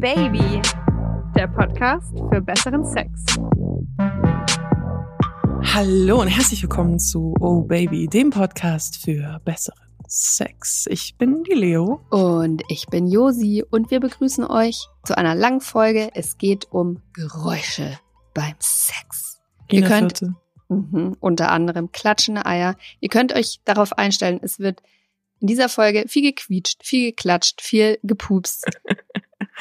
Baby, der Podcast für besseren Sex. Hallo und herzlich willkommen zu Oh Baby, dem Podcast für besseren Sex. Ich bin die Leo. Und ich bin Josi und wir begrüßen euch zu einer langen Folge. Es geht um Geräusche beim Sex. Ihr könnt mhm, unter anderem klatschende Eier. Ihr könnt euch darauf einstellen, es wird in dieser Folge viel gequietscht, viel geklatscht, viel gepupst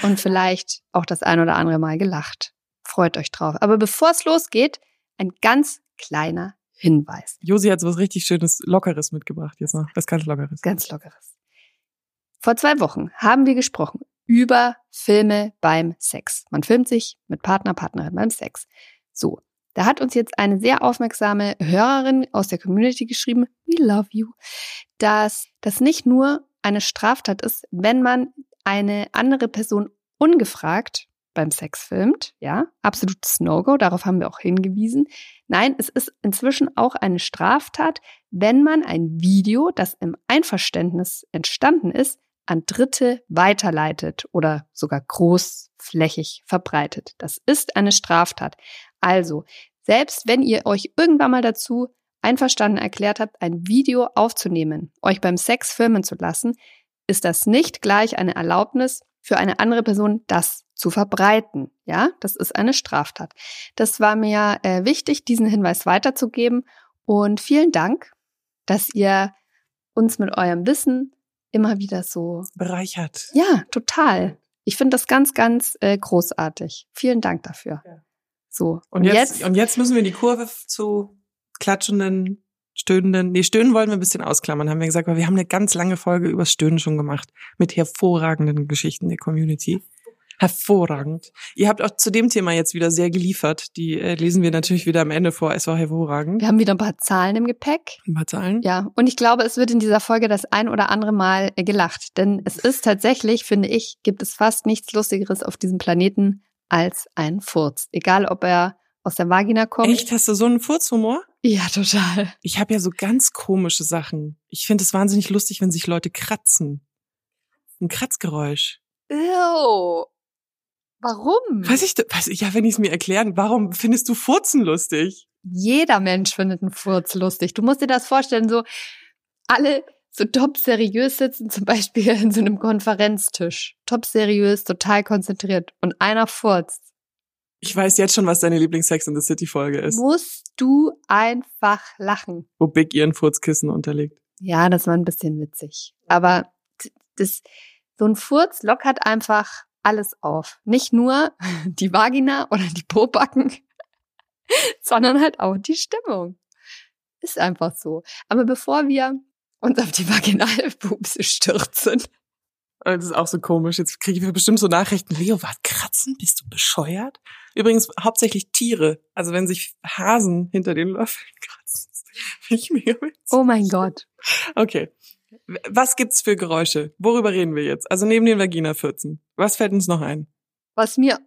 und vielleicht auch das ein oder andere Mal gelacht. Freut euch drauf. Aber bevor es losgeht, ein ganz kleiner Hinweis. Josi hat so was richtig schönes, lockeres mitgebracht jetzt noch. Was ganz lockeres. Ganz lockeres. Vor zwei Wochen haben wir gesprochen über Filme beim Sex. Man filmt sich mit Partner, Partnerin beim Sex. So, da hat uns jetzt eine sehr aufmerksame Hörerin aus der Community geschrieben, we love you, dass das nicht nur eine Straftat ist, wenn man eine andere Person ungefragt beim Sex filmt, ja, absolutes No-Go, darauf haben wir auch hingewiesen. Nein, es ist inzwischen auch eine Straftat, wenn man ein Video, das im Einverständnis entstanden ist, an Dritte weiterleitet oder sogar großflächig verbreitet. Das ist eine Straftat. Also, selbst wenn ihr euch irgendwann mal dazu einverstanden erklärt habt, ein Video aufzunehmen, euch beim Sex filmen zu lassen, ist das nicht gleich eine Erlaubnis für eine andere Person, das zu verbreiten. Ja, das ist eine Straftat. Das war mir äh, wichtig, diesen Hinweis weiterzugeben. Und vielen Dank, dass ihr uns mit eurem Wissen immer wieder so, Bereichert. ja, total. Ich finde das ganz, ganz äh, großartig. Vielen Dank dafür. Ja. So. Und jetzt, und jetzt müssen wir die Kurve zu klatschenden, stöhnenden, nee, stöhnen wollen wir ein bisschen ausklammern, haben wir gesagt, weil wir haben eine ganz lange Folge über Stöhnen schon gemacht. Mit hervorragenden Geschichten der Community. Hervorragend. Ihr habt auch zu dem Thema jetzt wieder sehr geliefert. Die äh, lesen wir natürlich wieder am Ende vor. Es war hervorragend. wir haben wieder ein paar Zahlen im Gepäck. Ein paar Zahlen. Ja, und ich glaube, es wird in dieser Folge das ein oder andere Mal äh, gelacht. Denn es ist tatsächlich, finde ich, gibt es fast nichts Lustigeres auf diesem Planeten als ein Furz. Egal, ob er aus der Vagina kommt. Echt, hast du so einen Furzhumor? Ja, total. Ich habe ja so ganz komische Sachen. Ich finde es wahnsinnig lustig, wenn sich Leute kratzen. Ein Kratzgeräusch. Ew. Warum? Weiß ich, weiß ich, ja, wenn ich es mir erklären, warum findest du Furzen lustig? Jeder Mensch findet einen Furz lustig. Du musst dir das vorstellen, so alle so top seriös sitzen, zum Beispiel in so einem Konferenztisch. Top seriös, total konzentriert. Und einer furzt. Ich weiß jetzt schon, was deine Lieblings-Sex in the City Folge ist. Musst du einfach lachen. Wo Big ihren Furzkissen unterlegt. Ja, das war ein bisschen witzig. Aber das, so ein Furz lockert einfach alles auf. Nicht nur die Vagina oder die Pobacken, sondern halt auch die Stimmung. Ist einfach so. Aber bevor wir uns auf die Vaginalpupse stürzen, Das ist auch so komisch. Jetzt kriege ich bestimmt so Nachrichten. Leo, was kratzen? Bist du bescheuert? Übrigens hauptsächlich Tiere. Also wenn sich Hasen hinter den Löffeln kratzen. Finde ich mega witzig. oh mein Gott. Okay. Was gibt's für Geräusche? Worüber reden wir jetzt? Also neben den Vagina-Fürzen. Was fällt uns noch ein? Was mir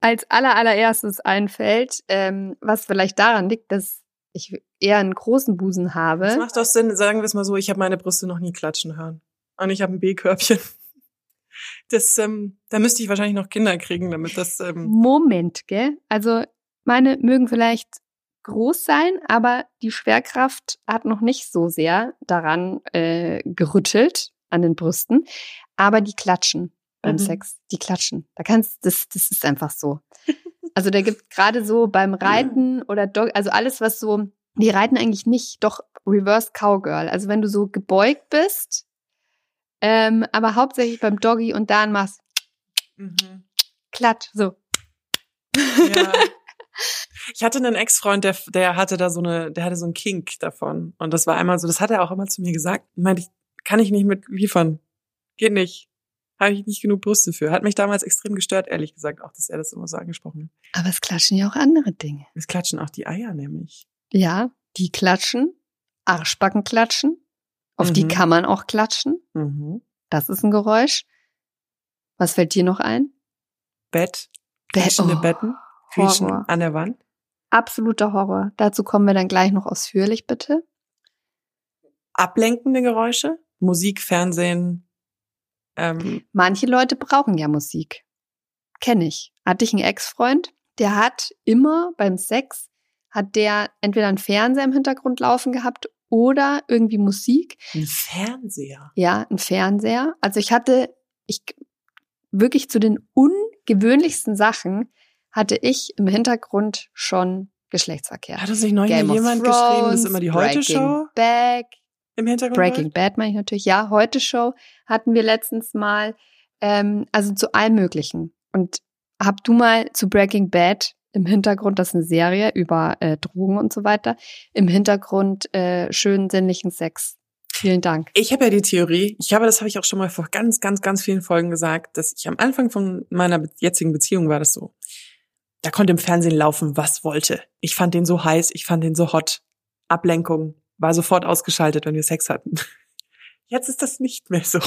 als aller allererstes einfällt, ähm, was vielleicht daran liegt, dass ich eher einen großen Busen Das habe. macht doch Sinn, sagen wir es mal so, ich habe meine Brüste noch nie klatschen hören. Und ich habe ein B-Körbchen. Das, ähm, da müsste ich wahrscheinlich noch Kinder kriegen, damit das, ähm, Moment, gell? Also meine mögen vielleicht groß sein, aber die Schwerkraft hat noch nicht so sehr daran äh, gerüttelt an den Brüsten. Aber die klatschen beim Mhm. Sex, die klatschen. Da kannst das, das ist einfach so. Also da gibt gerade so beim Reiten oder Dog, also alles was so, die reiten eigentlich nicht, doch Reverse Cowgirl. Also wenn du so gebeugt bist, ähm, aber hauptsächlich beim Doggy und dann machst mhm. klatsch, so. ja. Ich hatte einen Ex-Freund, der, der hatte da so eine, der hatte so einen Kink davon. Und das war einmal so, das hat er auch immer zu mir gesagt. Meinte ich, kann ich nicht mit liefern. Geht nicht. Habe ich nicht genug Brüste für. Hat mich damals extrem gestört, ehrlich gesagt, auch, dass er das immer so angesprochen hat. Aber es klatschen ja auch andere Dinge. Es klatschen auch die Eier nämlich. Ja, die klatschen, Arschbacken klatschen, auf die Mhm. kann man auch klatschen. Mhm. Das ist ein Geräusch. Was fällt dir noch ein? Bett, Bett- klatschende oh, Betten, quietschen Horror. an der Wand. Absoluter Horror. Dazu kommen wir dann gleich noch ausführlich, bitte. Ablenkende Geräusche, Musik, Fernsehen, ähm, Manche Leute brauchen ja Musik. kenne ich. Hatte ich einen Ex-Freund, der hat immer beim Sex, hat der entweder einen Fernseher im Hintergrund laufen gehabt oder irgendwie Musik. Ein Fernseher. Ja, ein Fernseher. Also ich hatte, ich wirklich zu den ungewöhnlichsten Sachen hatte ich im Hintergrund schon Geschlechtsverkehr. Hat uns nicht neulich jemand geschrieben, das ist Thrones, immer die Breaking Heute-Show Bad, im Hintergrund? Breaking läuft? Bad meine ich natürlich. Ja, heute Show hatten wir letztens mal. Ähm, also zu allem Möglichen. Und hab du mal zu Breaking Bad im Hintergrund, das ist eine Serie über äh, Drogen und so weiter, im Hintergrund äh, schönen sinnlichen Sex. Vielen Dank. Ich habe ja die Theorie, ich habe, das habe ich auch schon mal vor ganz, ganz, ganz vielen Folgen gesagt, dass ich am Anfang von meiner jetzigen Beziehung war das so. Da konnte im Fernsehen laufen, was wollte. Ich fand den so heiß, ich fand den so hot. Ablenkung war sofort ausgeschaltet, wenn wir Sex hatten. Jetzt ist das nicht mehr so.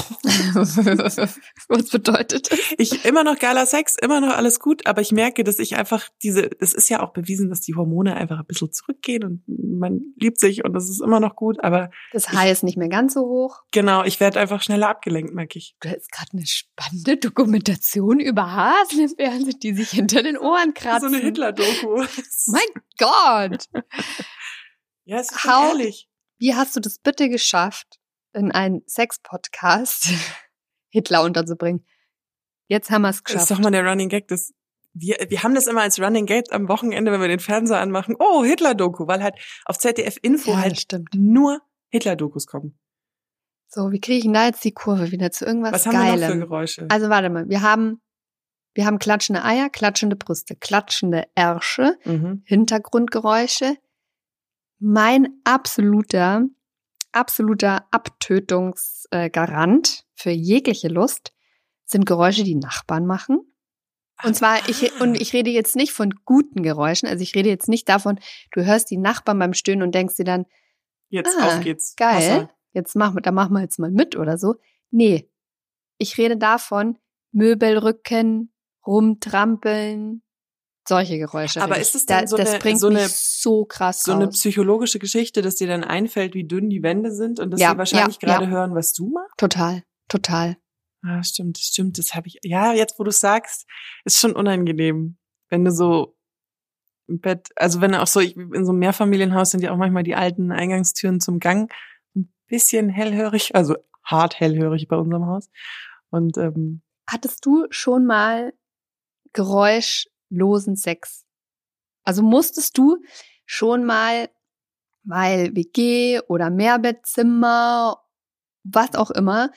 Was bedeutet das? Ich immer noch geiler Sex, immer noch alles gut, aber ich merke, dass ich einfach diese, das ist ja auch bewiesen, dass die Hormone einfach ein bisschen zurückgehen und man liebt sich und das ist immer noch gut, aber Das High ist nicht mehr ganz so hoch. genau, ich werde einfach schneller abgelenkt, merke ich. Du hast gerade eine spannende Dokumentation über Hasen im Fernsehen, die sich hinter den Ohren kratzen. So eine Hitler-Doku. Mein Gott! Ja, es ist How- ehrlich. Wie hast du das bitte geschafft, in einen Sex-Podcast Hitler unterzubringen? Jetzt haben wir es Das ist geschafft. doch mal der Running Gag. Das, wir, wir haben das immer als Running Gag am Wochenende, wenn wir den Fernseher anmachen. Oh, Hitler-Doku, weil halt auf ZDF Info ja, halt stimmt. nur Hitler-Dokus kommen. So, wie kriege ich denn da jetzt die Kurve wieder zu irgendwas Was haben wir noch für Geilem? Geräusche? Also warte mal, wir haben, wir haben klatschende Eier, klatschende Brüste, klatschende Ärsche, mhm. Hintergrundgeräusche. Mein absoluter, absoluter Abtötungsgarant für jegliche Lust sind Geräusche, die Nachbarn machen. Und zwar, ich, Ah. und ich rede jetzt nicht von guten Geräuschen, also ich rede jetzt nicht davon, du hörst die Nachbarn beim Stöhnen und denkst dir dann, Jetzt ah, auf geht's. geil, Wasser. jetzt wir, da machen wir jetzt mal mit oder so. Nee, ich rede davon, Möbelrücken, rumtrampeln, solche Geräusche. Aber ist es denn da, so das eine- bringt so eine- so krass So eine psychologische Geschichte, dass dir dann einfällt, wie dünn die Wände sind und dass Ja, sie wahrscheinlich ja, ja. gerade hören, was du machst? Total, total. Ah, stimmt, das stimmt, das habe ich. Ja, jetzt wo du sagst, ist schon unangenehm, wenn du so im Bett, also wenn du auch so ich, in so einem Mehrfamilienhaus sind ja auch manchmal die alten Eingangstüren zum Gang ein bisschen hellhörig, also hart hellhörig bei unserem Haus. Und ähm, Hattest du schon mal geräuschlosen Sex? Also musstest du schon mal, weil WG oder Mehrbettzimmer, was auch immer,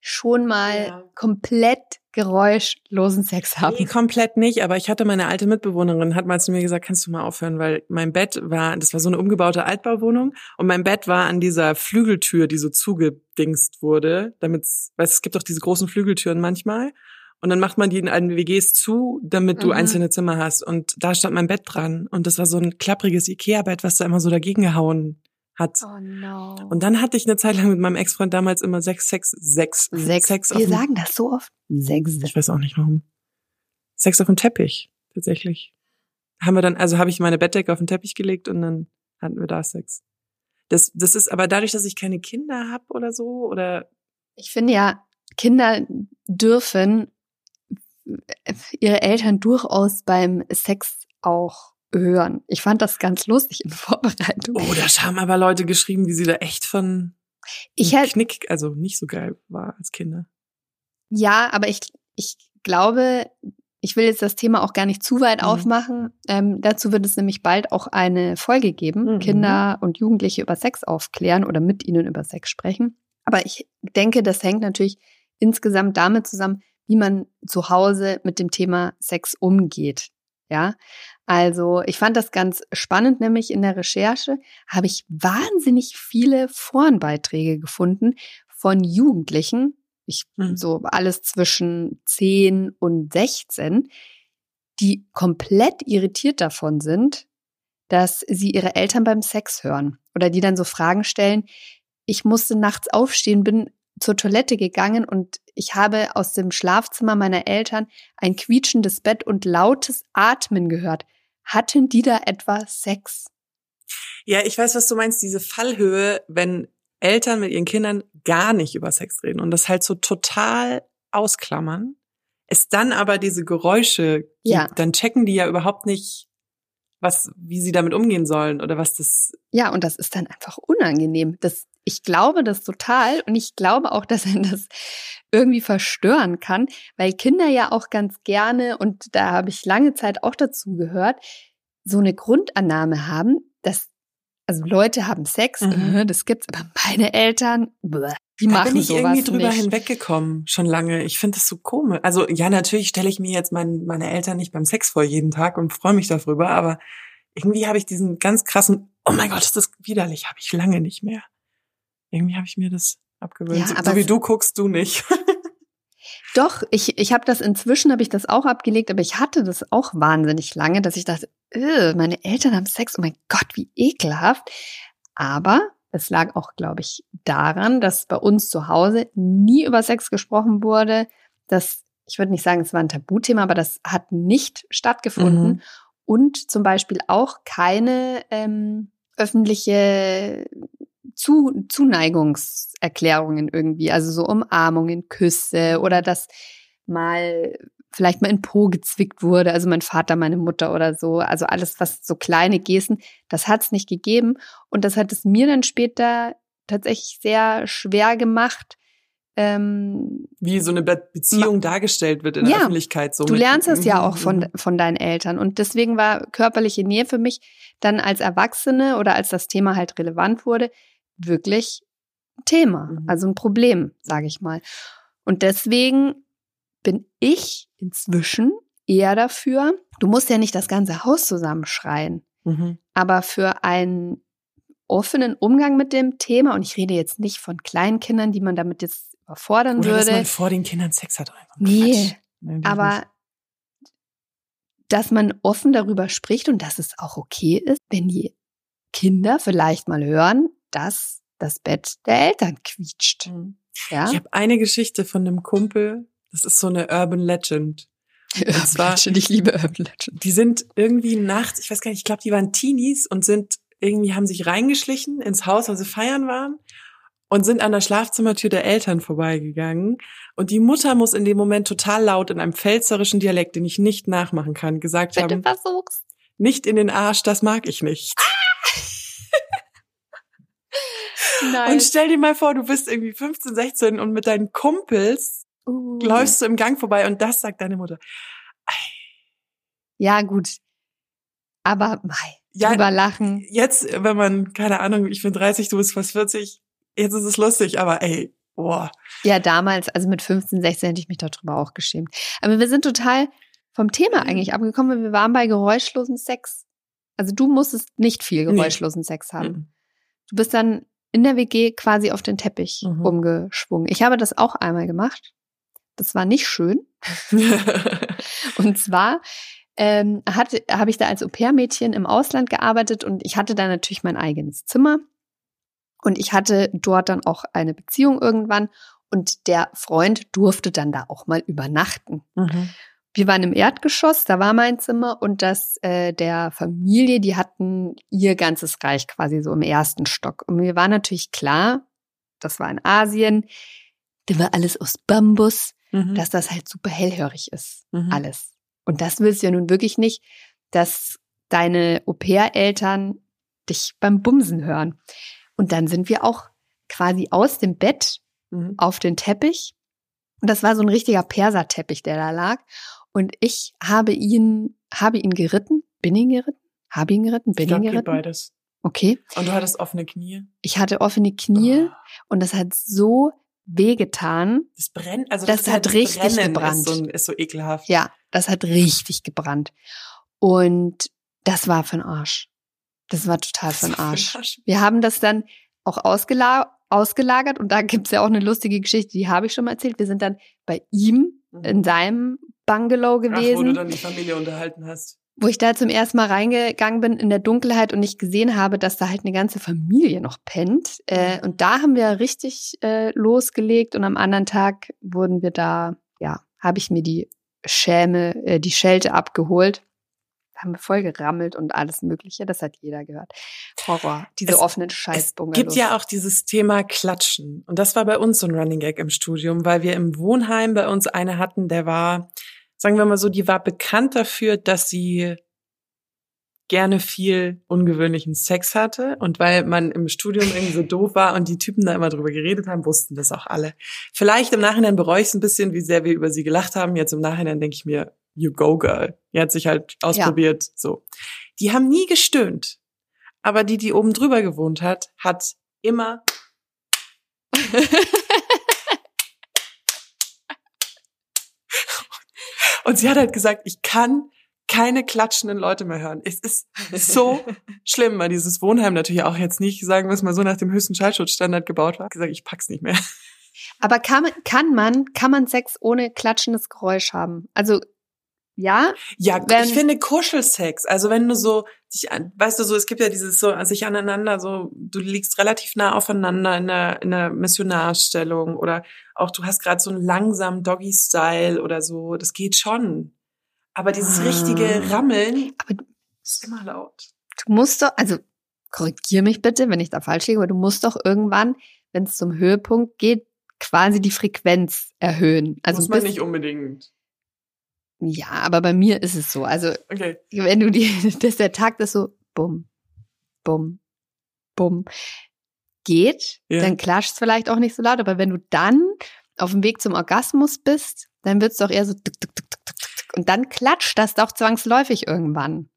schon mal Ja. komplett geräuschlosen Sex haben? Nee, komplett nicht, aber ich hatte meine alte Mitbewohnerin, hat mal zu mir gesagt, kannst du mal aufhören, weil mein Bett war, das war so eine umgebaute Altbauwohnung und mein Bett war an dieser Flügeltür, die so zugedingst wurde, damit's, weißt, es gibt doch diese großen Flügeltüren manchmal und dann macht man die in allen WGs zu, damit du Mhm. einzelne Zimmer hast und da stand mein Bett dran und das war so ein klappriges Ikea-Bett, was da immer so dagegen gehauen hat. Oh no. Und dann hatte ich eine Zeit lang mit meinem Ex-Freund damals immer Sex, Sex, Sex. Sex auf Wir sagen das so oft. Sex. ich weiß auch nicht warum. Sex auf dem Teppich, tatsächlich. Haben wir dann, also habe ich meine Bettdecke auf den Teppich gelegt und dann hatten wir da Sex. Das, das ist aber dadurch, dass ich keine Kinder habe oder so, oder Ich finde ja, Kinder dürfen ihre Eltern durchaus beim Sex auch hören. Ich fand das ganz lustig in Vorbereitung. oh, da haben aber Leute geschrieben, wie sie da echt von ich hätte, Knick, also nicht so geil war als Kinder. ja, aber ich, ich glaube, ich will jetzt das Thema auch gar nicht zu weit Mhm. aufmachen. Ähm, dazu wird es nämlich bald auch eine Folge geben, Mhm. Kinder und Jugendliche über Sex aufklären oder mit ihnen über Sex sprechen. Aber ich denke, das hängt natürlich insgesamt damit zusammen, wie man zu Hause mit dem Thema Sex umgeht. Ja, also ich fand das ganz spannend, nämlich in der Recherche habe ich wahnsinnig viele Forenbeiträge gefunden von Jugendlichen, ich Mhm. so alles zwischen 10 und 16, die komplett irritiert davon sind, dass sie ihre Eltern beim Sex hören oder die dann so Fragen stellen. Ich musste nachts aufstehen, bin zur Toilette gegangen und ich habe aus dem Schlafzimmer meiner Eltern ein quietschendes Bett und lautes Atmen gehört. Hatten die da etwa Sex? Ja, ich weiß, was du meinst, diese Fallhöhe, wenn Eltern mit ihren Kindern gar nicht über Sex reden und das halt so total ausklammern. es dann aber diese Geräusche gibt, Ja. dann checken die ja überhaupt nicht, was, wie sie damit umgehen sollen oder was das. Ja, und das ist dann einfach unangenehm. Das, ich glaube das total und ich glaube auch, dass er das irgendwie verstören kann, weil Kinder ja auch ganz gerne, und da habe ich lange Zeit auch dazu gehört, so eine Grundannahme haben, dass, also Leute haben Sex, Mhm. äh, das gibt's, aber meine Eltern, bleh, die Da machen bin ich sowas irgendwie drüber nicht. hinweggekommen, schon lange. Ich finde das so komisch. Also ja, natürlich stelle ich mir jetzt mein, meine Eltern nicht beim Sex vor jeden Tag und freue mich darüber, aber irgendwie habe ich diesen ganz krassen, oh mein Gott, ist das widerlich, habe ich lange nicht mehr. Irgendwie habe ich mir das abgewöhnt. Ja, so, so wie du guckst, du nicht. Doch, ich, ich habe das inzwischen, habe ich das auch abgelegt, aber ich hatte das auch wahnsinnig lange, dass ich dachte, "Äh, meine Eltern haben Sex, oh mein Gott, wie ekelhaft. Aber es lag auch, glaube ich, daran, dass bei uns zu Hause nie über Sex gesprochen wurde. Das, ich würde nicht sagen, es war ein Tabuthema, aber das hat nicht stattgefunden. Mhm. Und zum Beispiel auch keine ähm, öffentliche zu Zuneigungserklärungen irgendwie, also so Umarmungen, Küsse oder dass mal vielleicht mal in Po gezwickt wurde, also mein Vater, meine Mutter oder so, also alles, was so kleine Gesten, das hat es nicht gegeben und das hat es mir dann später tatsächlich sehr schwer gemacht. Ähm, Wie so eine Be Beziehung dargestellt wird in der Ja, Öffentlichkeit. So du lernst es ja Mhm, auch von, mhm. von deinen Eltern. Und deswegen war körperliche Nähe für mich dann als Erwachsene oder als das Thema halt relevant wurde, wirklich ein Thema. Mhm. Also ein Problem, sage ich mal. Und deswegen bin ich inzwischen eher dafür, du musst ja nicht das ganze Haus zusammenschreien, Mhm. aber für einen offenen Umgang mit dem Thema, und ich rede jetzt nicht von kleinen Kindern, die man damit jetzt überfordern Oder dass würde. man vor den Kindern Sex hat. Einfach Nee. Nee, aber nicht. dass man offen darüber spricht und dass es auch okay ist, wenn die Kinder vielleicht mal hören, dass das Bett der Eltern quietscht. Mhm. Ja, Ich habe eine Geschichte von einem Kumpel, das ist so eine Urban Legend. Urban zwar- Legend, ich liebe Urban Legend. Die sind irgendwie nachts, ich weiß gar nicht, ich glaube, die waren Teenies und sind irgendwie haben sich reingeschlichen ins Haus, weil sie feiern waren und sind an der Schlafzimmertür der Eltern vorbeigegangen. Und die Mutter muss in dem Moment total laut in einem pfälzerischen Dialekt, den ich nicht nachmachen kann, gesagt du haben, versuchst. nicht in den Arsch, das mag ich nicht. Nein. Und stell dir mal vor, du bist irgendwie 15, 16 und mit deinen Kumpels Uh. läufst du im Gang vorbei und das sagt deine Mutter. Ja, gut. Aber mei, Ja, drüber lachen. jetzt, wenn man, keine Ahnung, ich bin 30, du bist fast 40, jetzt ist es lustig, aber ey, boah. Ja, damals, also mit 15, 16 hätte ich mich darüber auch geschämt. Aber wir sind total vom Thema eigentlich abgekommen, weil wir waren bei geräuschlosen Sex. Also du musstest nicht viel Nee. geräuschlosen Sex haben. Du bist dann in der WG quasi auf den Teppich Mhm. umgeschwungen. Ich habe das auch einmal gemacht. Das war nicht schön. Und zwar ähm, hatte, habe ich da als Au-pair-Mädchen im Ausland gearbeitet und ich hatte da natürlich mein eigenes Zimmer. Und ich hatte dort dann auch eine Beziehung irgendwann und der Freund durfte dann da auch mal übernachten. Mhm. Wir waren im Erdgeschoss, da war mein Zimmer und das äh, der Familie, die hatten ihr ganzes Reich quasi so im ersten Stock. Und mir war natürlich klar, das war in Asien, da war alles aus Bambus, Mhm. dass das halt super hellhörig ist. Mhm. Alles. Und das willst du ja nun wirklich nicht, dass deine Au-pair-Eltern dich beim Bumsen hören. Und dann sind wir auch quasi aus dem Bett Mhm. auf den Teppich. Und das war so ein richtiger Perserteppich, der da lag. Und ich habe ihn, habe ihn geritten. Bin ihn geritten? Habe ihn geritten? Ich Bin glaub, ihn geritten? beides. Okay. Und du hattest offene Knie. Ich hatte offene Knie Oh, und das hat so wehgetan. das brennt, also Das ist hat das richtig Brennen gebrannt. Ist so, ist so ekelhaft. Ja, das hat richtig gebrannt. Und das war für Arsch. Das war total für Das war Arsch. Wir haben das dann auch ausgela ausgelagert und da gibt's ja auch eine lustige Geschichte, die habe ich schon mal erzählt. Wir sind dann bei ihm Mhm. in seinem Bungalow Ach, wo du gewesen, dann die Familie unterhalten hast. wo ich da zum ersten Mal reingegangen bin in der Dunkelheit und nicht gesehen habe, dass da halt eine ganze Familie noch pennt. Äh, und da haben wir richtig äh, losgelegt und am anderen Tag wurden wir da, ja, habe ich mir die Schäme, äh, die Schelte abgeholt. haben wir voll gerammelt und alles Mögliche. Das hat jeder gehört. Horror. Diese Es- offenen Es Scheißbungalows. gibt ja auch dieses Thema Klatschen. Und das war bei uns so ein Running Gag im Studium, weil wir im Wohnheim bei uns eine hatten, der war, sagen wir mal so, die war bekannt dafür, dass sie gerne viel ungewöhnlichen Sex hatte. Und weil man im Studium irgendwie so doof war und die Typen da immer drüber geredet haben, wussten das auch alle. Vielleicht im Nachhinein bereue ich es ein bisschen, wie sehr wir über sie gelacht haben. Jetzt im Nachhinein denke ich mir, you go girl. Die hat sich halt ausprobiert, so. Die haben nie gestöhnt. Aber die, die oben drüber gewohnt hat, hat immer Und sie hat halt gesagt, ich kann keine klatschenden Leute mehr hören. Es ist so schlimm, weil dieses Wohnheim natürlich auch jetzt nicht, sagen wir es mal so, nach dem höchsten Schallschutzstandard gebaut war. Ich gesagt, ich pack's nicht mehr. Aber kann, man- kann man, kann man Sex ohne klatschendes Geräusch haben? Also, ja, Ja, Wenn- ich finde Kuschelsex, also wenn du so dich an, weißt du so, es gibt ja dieses so sich aneinander so, du liegst relativ nah aufeinander in der in der Missionarstellung oder auch du hast gerade so einen langsamen Doggy Style oder so, das geht schon. Aber dieses Ah. richtige Rammeln aber ist immer laut. du musst doch, also korrigier mich bitte, wenn ich da falsch liege, aber du musst doch irgendwann, wenn es zum Höhepunkt geht, quasi die Frequenz erhöhen. Also Muss man nicht unbedingt. Ja, aber bei mir ist es so. Also Okay. wenn du die, dass der Takt ist so bumm, bumm, bumm geht, Ja. dann klatscht es vielleicht auch nicht so laut. Aber wenn du dann auf dem Weg zum Orgasmus bist, dann wird es doch eher so tuk, tuk, tuk, und dann klatscht das doch zwangsläufig irgendwann.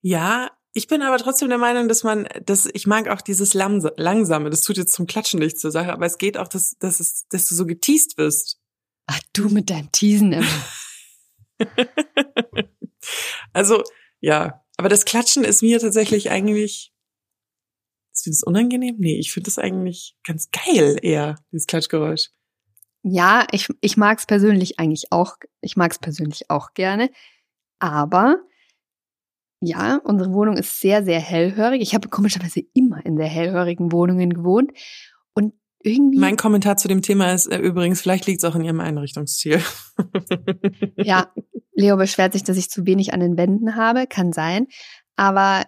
Ja, ich bin aber trotzdem der Meinung, dass man, dass ich mag auch dieses langsame. Das tut jetzt zum Klatschen nichts zur Sache, aber es geht auch, dass, dass, es, dass du so geteased wirst. Ach, du mit deinem Teasen immer. also, ja. Aber das Klatschen ist mir tatsächlich eigentlich. Ist dir das unangenehm? Nee, ich finde das eigentlich ganz geil eher, dieses Klatschgeräusch. Ja, ich, ich mag es persönlich eigentlich auch. Ich mag es persönlich auch gerne. Aber ja, unsere Wohnung ist sehr, sehr hellhörig. Ich habe komischerweise immer in sehr hellhörigen Wohnungen gewohnt. Irgendwie. Mein Kommentar zu dem Thema ist äh, übrigens, vielleicht liegt es auch in ihrem Einrichtungsstil. Ja, Leo beschwert sich, dass ich zu wenig an den Wänden habe. Kann sein. Aber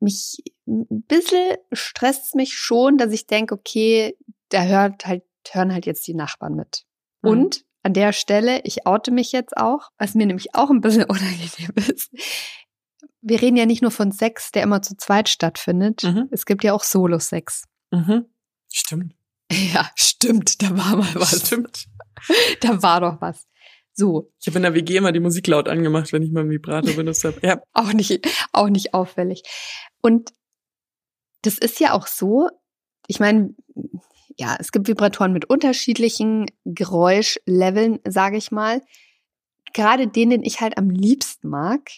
mich ein bisschen stresst mich schon, dass ich denke, okay, da hört halt, hören halt jetzt die Nachbarn mit. Mhm. Und an der Stelle, ich oute mich jetzt auch, was mir nämlich auch ein bisschen unangenehm ist. Wir reden ja nicht nur von Sex, der immer zu zweit stattfindet. Mhm. Es gibt ja auch Solo-Sex. Mhm. Stimmt. Ja, stimmt, da war mal was. Stimmt. Da war doch was. So, Ich habe in der WG immer die Musik laut angemacht, wenn ich mal einen Vibrator benutzt habe. Ja. auch nicht, auch nicht auffällig. Und das ist ja auch so, ich meine, ja, es gibt Vibratoren mit unterschiedlichen Geräuschleveln, sage ich mal. Gerade den, den ich halt am liebsten mag.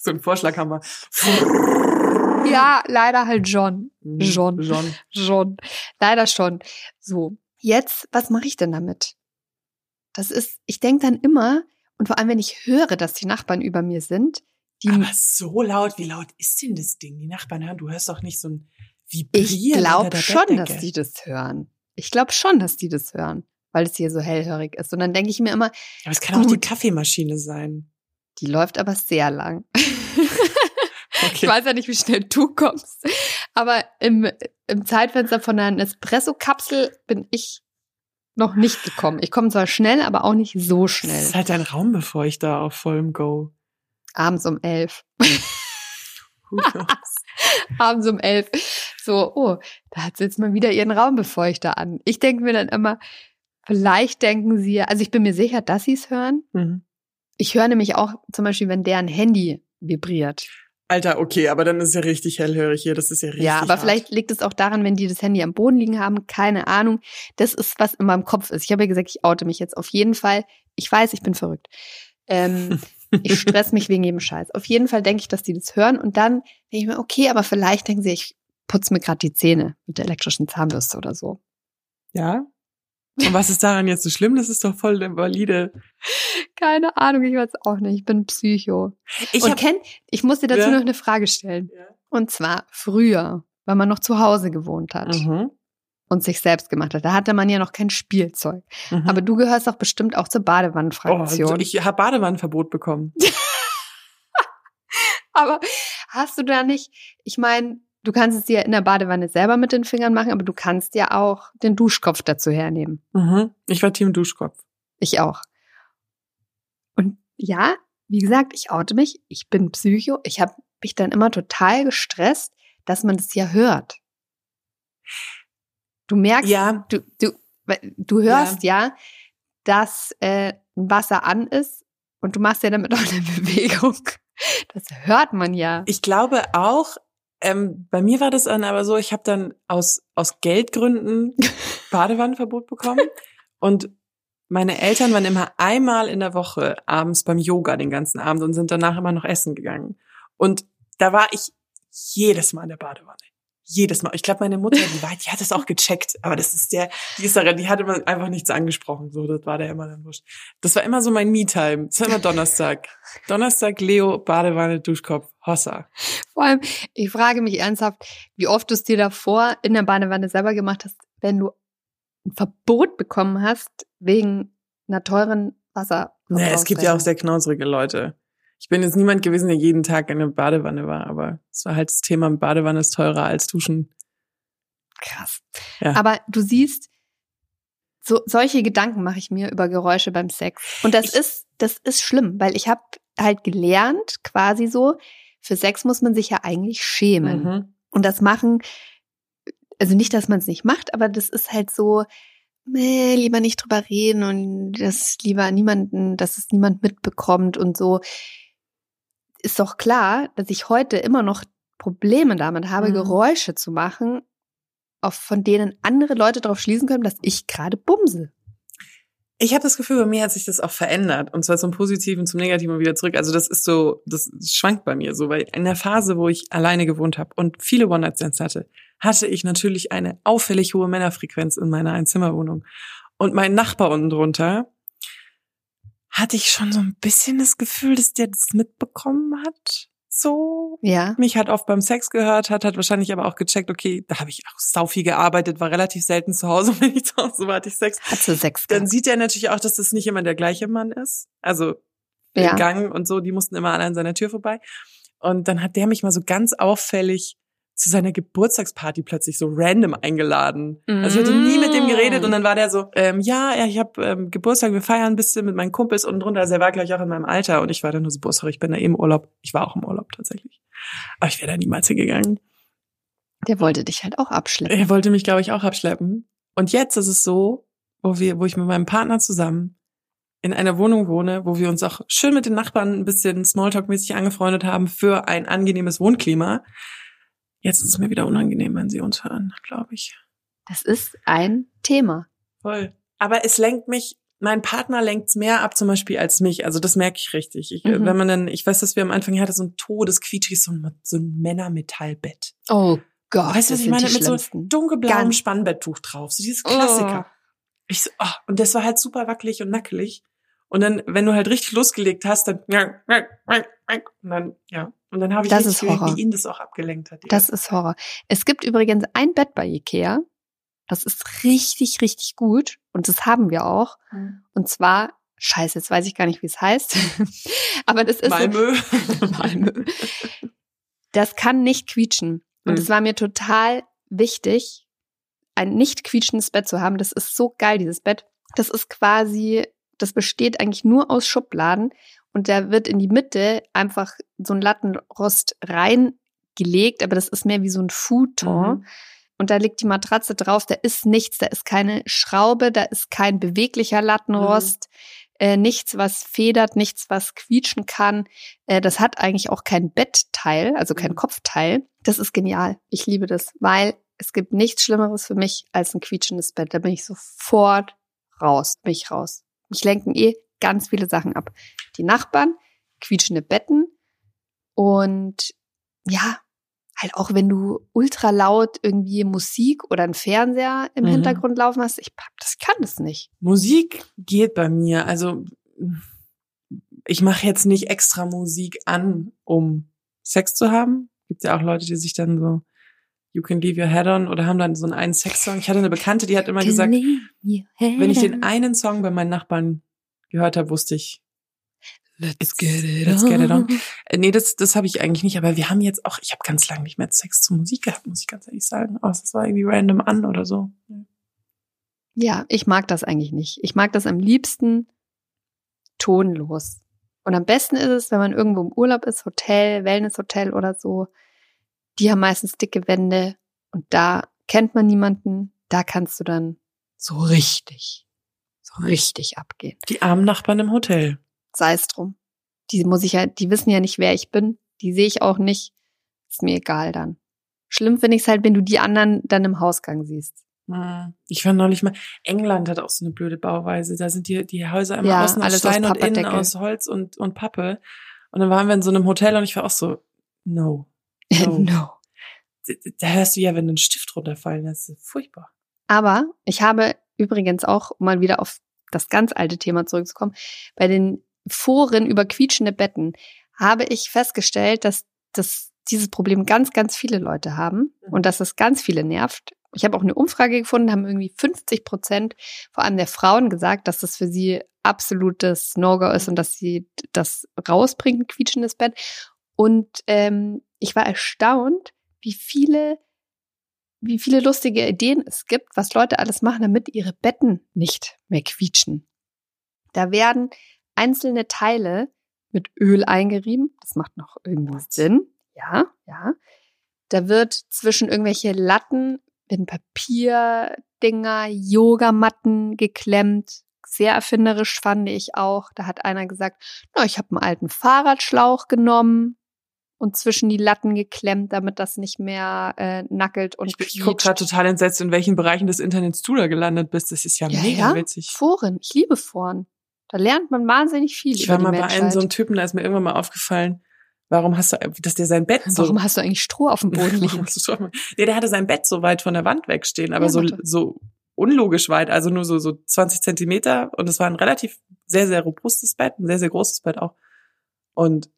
So ein Vorschlaghammer. Ja, leider halt John. Mhm. John. John. Schon. Leider schon. So, jetzt, was mache ich denn damit? Das ist, ich denke dann immer, und vor allem, wenn ich höre, dass die Nachbarn über mir sind, die Aber so laut, wie laut ist denn das Ding? Die Nachbarn hören, du hörst doch nicht so ein Ich Vibrieren. glaube unter der schon, Bettdecke. dass die das hören. Ich glaube schon, dass die das hören, weil es hier so hellhörig ist. Und dann denke ich mir immer, Aber es kann auch die Gut. Kaffeemaschine sein. die läuft aber sehr lang. Ich Okay. weiß ja nicht, wie schnell du kommst. Aber im, im Zeitfenster von einer Espresso-Kapsel bin ich noch nicht gekommen. Ich komme zwar schnell, aber auch nicht so schnell. ist halt ein Raumbefeuchter auf vollem Go. Abends um elf. Abends um elf. So, oh, da hat sie jetzt mal wieder ihren Raumbefeuchter an. Ich denke mir dann immer, vielleicht denken sie, also ich bin mir sicher, dass sie es hören. Mhm. Ich höre nämlich auch zum Beispiel, wenn deren Handy vibriert. Alter, okay, aber dann ist es ja richtig hellhörig hier. Das ist ja richtig. ja, aber hart. vielleicht liegt es auch daran, wenn die das Handy am Boden liegen haben. Keine Ahnung. Das ist, was in meinem Kopf ist. Ich habe ja gesagt, ich oute mich jetzt auf jeden Fall. Ich weiß, ich bin verrückt. Ähm, ich stress mich wegen jedem Scheiß. Auf jeden Fall denke ich, dass die das hören. Und dann denke ich mir, okay, aber vielleicht denken sie, ich putze mir gerade die Zähne mit der elektrischen Zahnbürste oder so. Ja? Und was ist daran jetzt so schlimm? Das ist doch voll valide. Keine Ahnung, ich weiß auch nicht. Ich bin Psycho. Ich hab, Ken, ich muss dir dazu Ja. noch eine Frage stellen. Ja. Und zwar früher, weil man noch zu Hause gewohnt hat mhm. und sich selbst gemacht hat. Da hatte man ja noch kein Spielzeug. Mhm. Aber du gehörst doch bestimmt auch zur oh, Badewannenfraktion. also ich habe Badewannenverbot bekommen. Aber hast du da nicht, ich meine, du kannst es dir in der Badewanne selber mit den Fingern machen, aber du kannst ja auch den Duschkopf dazu hernehmen. Mhm. Ich war Team Duschkopf. Ich auch. Und ja, wie gesagt, ich oute mich, ich bin Psycho, ich habe mich dann immer total gestresst, dass man das ja hört. Du merkst, Ja, du, du, du hörst ja, dass äh, ein Wasser an ist und du machst ja damit auch eine Bewegung. Das hört man ja. ich glaube auch, ähm, bei mir war das dann aber so, ich habe dann aus, aus Geldgründen Badewannenverbot bekommen und meine Eltern waren immer einmal in der Woche abends beim Yoga den ganzen Abend und sind danach immer noch essen gegangen. Und da war ich jedes Mal in der Badewanne. Jedes Mal. Ich glaube, meine Mutter, die war, die hat das auch gecheckt. Aber das ist der, die ist darin, die hat immer einfach nichts angesprochen. So, das war der immer dann wurscht. Das war immer so mein Me-Time. Das war immer Donnerstag. Donnerstag, Leo, Badewanne, Duschkopf, Hossa. Vor allem, ich frage mich ernsthaft, wie oft du es dir davor in der Badewanne selber gemacht hast, wenn du ein Verbot bekommen hast wegen einer teuren Wasser. Nee, es gibt ja auch sehr knausrige Leute. Ich bin jetzt niemand gewesen, der jeden Tag in der Badewanne war, aber es war halt das Thema, Badewanne ist teurer als Duschen. krass. Ja. Aber du siehst, so solche Gedanken mache ich mir über Geräusche beim Sex. Und das Ich- ist, das ist schlimm, weil ich habe halt gelernt, quasi so, für Sex muss man sich ja eigentlich schämen. Mhm. Und das machen, also nicht, dass man es nicht macht, aber das ist halt so, nee, lieber nicht drüber reden und das lieber niemanden, dass es niemand mitbekommt und so. Ist doch klar, dass ich heute immer noch Probleme damit habe, Mhm. Geräusche zu machen, auf, von denen andere Leute darauf schließen können, dass ich gerade bumse. Ich habe das Gefühl, bei mir hat sich das auch verändert. Und zwar zum Positiven, zum Negativen und wieder zurück. Also das ist so, das schwankt bei mir so, weil in der Phase, wo ich alleine gewohnt habe und viele One-Night-Stands hatte, hatte ich natürlich eine auffällig hohe Männerfrequenz in meiner Einzimmerwohnung. Und mein Nachbar unten drunter hatte ich schon so ein bisschen das Gefühl, dass der das mitbekommen hat. So. Ja. Mich hat oft beim Sex gehört, hat, hat wahrscheinlich aber auch gecheckt, okay, da habe ich auch sau viel gearbeitet, war relativ selten zu Hause. Und wenn ich zu Hause war, hatte ich Sex. Hat sie Sex Dann gehabt. sieht er natürlich auch, dass das nicht immer der gleiche Mann ist. Also Ja. Gang und so, die mussten immer alle an seiner Tür vorbei. Und dann hat der mich mal so ganz auffällig zu seiner Geburtstagsparty plötzlich so random eingeladen. Also ich hatte nie mit dem geredet und dann war der so, ähm, ja, ja, ich habe ähm, Geburtstag, wir feiern ein bisschen mit meinen Kumpels und drunter. Also er war gleich auch in meinem Alter und ich war dann nur so, boah, sorry, ich bin da eben im Urlaub. Ich war auch im Urlaub tatsächlich. Aber ich wäre da niemals hingegangen. Der wollte dich halt auch abschleppen. Er wollte mich, glaube ich, auch abschleppen. Und jetzt ist es so, wo wir, wo ich mit meinem Partner zusammen in einer Wohnung wohne, wo wir uns auch schön mit den Nachbarn ein bisschen Smalltalk-mäßig angefreundet haben für ein angenehmes Wohnklima. Jetzt ist es mir wieder unangenehm, wenn sie uns hören, glaube ich. Das ist ein Thema. Voll. Aber es lenkt mich, mein Partner lenkt's mehr ab zum Beispiel als mich. Also das merke ich richtig. Ich, Mhm. Wenn man dann, ich weiß, dass wir am Anfang hier hatte so ein todesquietschiges, so ein, so ein Männermetallbett. Oh Gott, Weißt du, was das ich meine? Mit so schlimmsten. dunkelblauem Ganz- Spannbetttuch drauf. So dieses Oh. Klassiker. Ich so, ah, und das war halt super wackelig und nackelig. Und dann, wenn du halt richtig losgelegt hast, dann, und dann, ja. Und dann habe ich Das ist wie ihn das auch abgelenkt hat. Das ist Horror. Es gibt übrigens ein Bett bei Ikea. Das ist richtig, richtig gut. Und das haben wir auch. Und zwar, scheiße, jetzt weiß ich gar nicht, wie es heißt. Aber das ist Malmö. So, Malmö. Das kann nicht quietschen. Und Mhm. es war mir total wichtig, ein nicht quietschendes Bett zu haben. Das ist so geil, dieses Bett. Das ist quasi, das besteht eigentlich nur aus Schubladen und da wird in die Mitte einfach so ein Lattenrost reingelegt, aber das ist mehr wie so ein Futon. Mhm. Und da liegt die Matratze drauf, da ist nichts, da ist keine Schraube, da ist kein beweglicher Lattenrost, äh, nichts, was federt, nichts, was quietschen kann. Äh, das hat eigentlich auch kein Bettteil, also kein Mhm. Kopfteil. Das ist genial. Ich liebe das, weil es gibt nichts Schlimmeres für mich als ein quietschendes Bett. Da bin ich sofort raus, bin ich raus. Mich lenken eh ganz viele Sachen ab. Die Nachbarn, quietschende Betten und ja, halt auch wenn du ultra laut irgendwie Musik oder einen Fernseher im Mhm. Hintergrund laufen hast, ich das kann das nicht. Musik geht bei mir. Also ich mache jetzt nicht extra Musik an, um Sex zu haben. Gibt ja auch Leute, die sich dann so You can leave your head on oder haben dann so einen einen Sexsong. Ich hatte eine Bekannte, die hat immer gesagt, wenn ich den einen Song bei meinen Nachbarn gehört habe, wusste ich, Let's Let's get it on. Äh, Nee, das, das habe ich eigentlich nicht, aber wir haben jetzt auch, ich habe ganz lange nicht mehr Sex zur Musik gehabt, muss ich ganz ehrlich sagen. Außer es war irgendwie random an oder so. Ja, ich mag das eigentlich nicht. Ich mag das am liebsten tonlos. Und am besten ist es, wenn man irgendwo im Urlaub ist, Hotel, Wellnesshotel oder so. Die haben meistens dicke Wände und da kennt man niemanden. Da kannst du dann so richtig, richtig abgehen. Die armen Nachbarn im Hotel. Sei es drum. Die muss ich ja, die wissen ja nicht, wer ich bin. Die sehe ich auch nicht. Ist mir egal dann. Schlimm finde ich es halt, wenn du die anderen dann im Hausgang siehst. Hm. Ich war neulich mal, England hat auch so eine blöde Bauweise. Da sind die, die Häuser immer Ja, außen aus Stein und innen aus Holz und, und Pappe. Und dann waren wir in so einem Hotel und ich war auch so, no. No. no. Da- Da hörst du ja, wenn ein Stift runterfallen lässt. Das ist furchtbar. Aber ich habe übrigens auch, um mal wieder auf das ganz alte Thema zurückzukommen, bei den Foren über quietschende Betten habe ich festgestellt, dass das dieses Problem ganz, ganz viele Leute haben und dass es ganz viele nervt. Ich habe auch eine Umfrage gefunden, haben irgendwie 50 Prozent vor allem der Frauen gesagt, dass das für sie absolutes No-Go ist und dass sie das rausbringt, ein quietschendes Bett. Und ähm, ich war erstaunt, wie viele wie viele lustige Ideen es gibt, was Leute alles machen, damit ihre Betten nicht mehr quietschen. Da werden einzelne Teile mit Öl eingerieben. Das macht noch irgendwie Sinn. Ja, ja. Da wird zwischen irgendwelche Latten in Papierdinger, Yogamatten geklemmt. Sehr erfinderisch fand ich auch. Da hat einer gesagt, na, ich habe einen alten Fahrradschlauch genommen und zwischen die Latten geklemmt, damit das nicht mehr äh, nackelt und Ich, ich gucke gerade total entsetzt, in welchen Bereichen des Internets du da gelandet bist. Das ist ja, Ja, mega ja. witzig. Foren. Ich liebe Foren. Da lernt man wahnsinnig viel Ich über war die mal bei Menschheit. einem so einem Typen, da ist mir irgendwann mal aufgefallen, warum hast du, dass der sein Bett so Warum hast du eigentlich Stroh auf dem Boden liegen? nee, der hatte sein Bett so weit von der Wand wegstehen, aber Ja, so, warte. so unlogisch weit, also nur so, so 20 Zentimeter. Und es war ein relativ sehr, sehr robustes Bett, ein sehr, sehr großes Bett auch. Und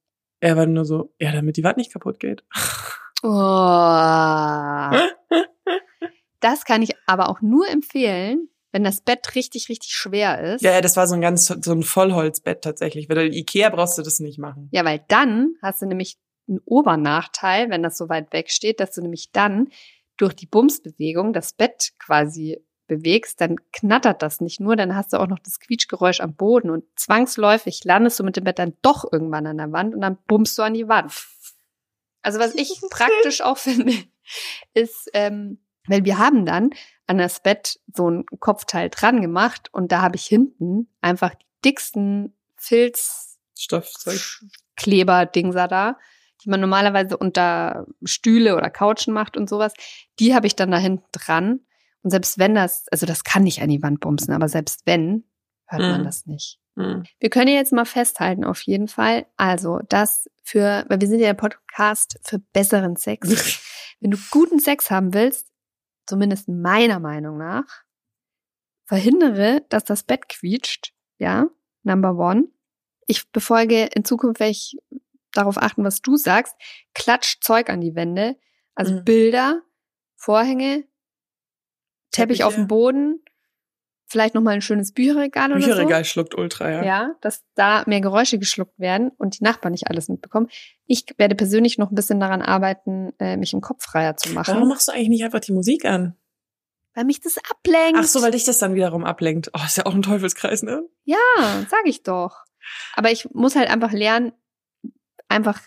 er war nur so, ja, damit die Wand nicht kaputt geht. Oh. Das kann ich aber auch nur empfehlen, wenn das Bett richtig, richtig schwer ist. Ja, das war so ein ganz, so ein Vollholzbett tatsächlich. Wenn du Ikea brauchst du das nicht machen. Ja, weil dann hast du nämlich einen Obernachteil, wenn das so weit weg steht, dass du nämlich dann durch die Bumsbewegung das Bett quasi bewegst, dann knattert das nicht nur, dann hast du auch noch das Quietschgeräusch am Boden und zwangsläufig landest du mit dem Bett dann doch irgendwann an der Wand und dann bummst du an die Wand. Also was ich praktisch auch finde, ist, ähm, weil wir haben dann an das Bett so ein Kopfteil dran gemacht und da habe ich hinten einfach die dicksten Filz Stoffzeug. Kleber-Dingser da, die man normalerweise unter Stühle oder Couchen macht und sowas, die habe ich dann da hinten dran. Und selbst wenn das, also das kann nicht an die Wand bumsen, aber selbst wenn, hört man Mhm. das nicht. Hm. Wir können jetzt mal festhalten, auf jeden Fall. Also, das für, weil wir sind ja der Podcast für besseren Sex. Wenn du guten Sex haben willst, zumindest meiner Meinung nach, verhindere, dass das Bett quietscht. Ja, number one. Ich befolge in Zukunft, werde ich darauf achten, was du sagst. Klatsch Zeug an die Wände. Also Mhm. Bilder, Vorhänge, Teppich auf dem Boden, vielleicht nochmal ein schönes Bücherregal oder so. Bücherregal schluckt ultra, ja. Ja, dass da mehr Geräusche geschluckt werden und die Nachbarn nicht alles mitbekommen. Ich werde persönlich noch ein bisschen daran arbeiten, äh, mich im Kopf freier zu machen, Warum machst du eigentlich nicht einfach die Musik an? weil mich das ablenkt. Ach so, weil dich das dann wiederum ablenkt. Oh, ist ja auch ein Teufelskreis, ne? ja, sag ich doch. Aber ich muss halt einfach lernen, einfach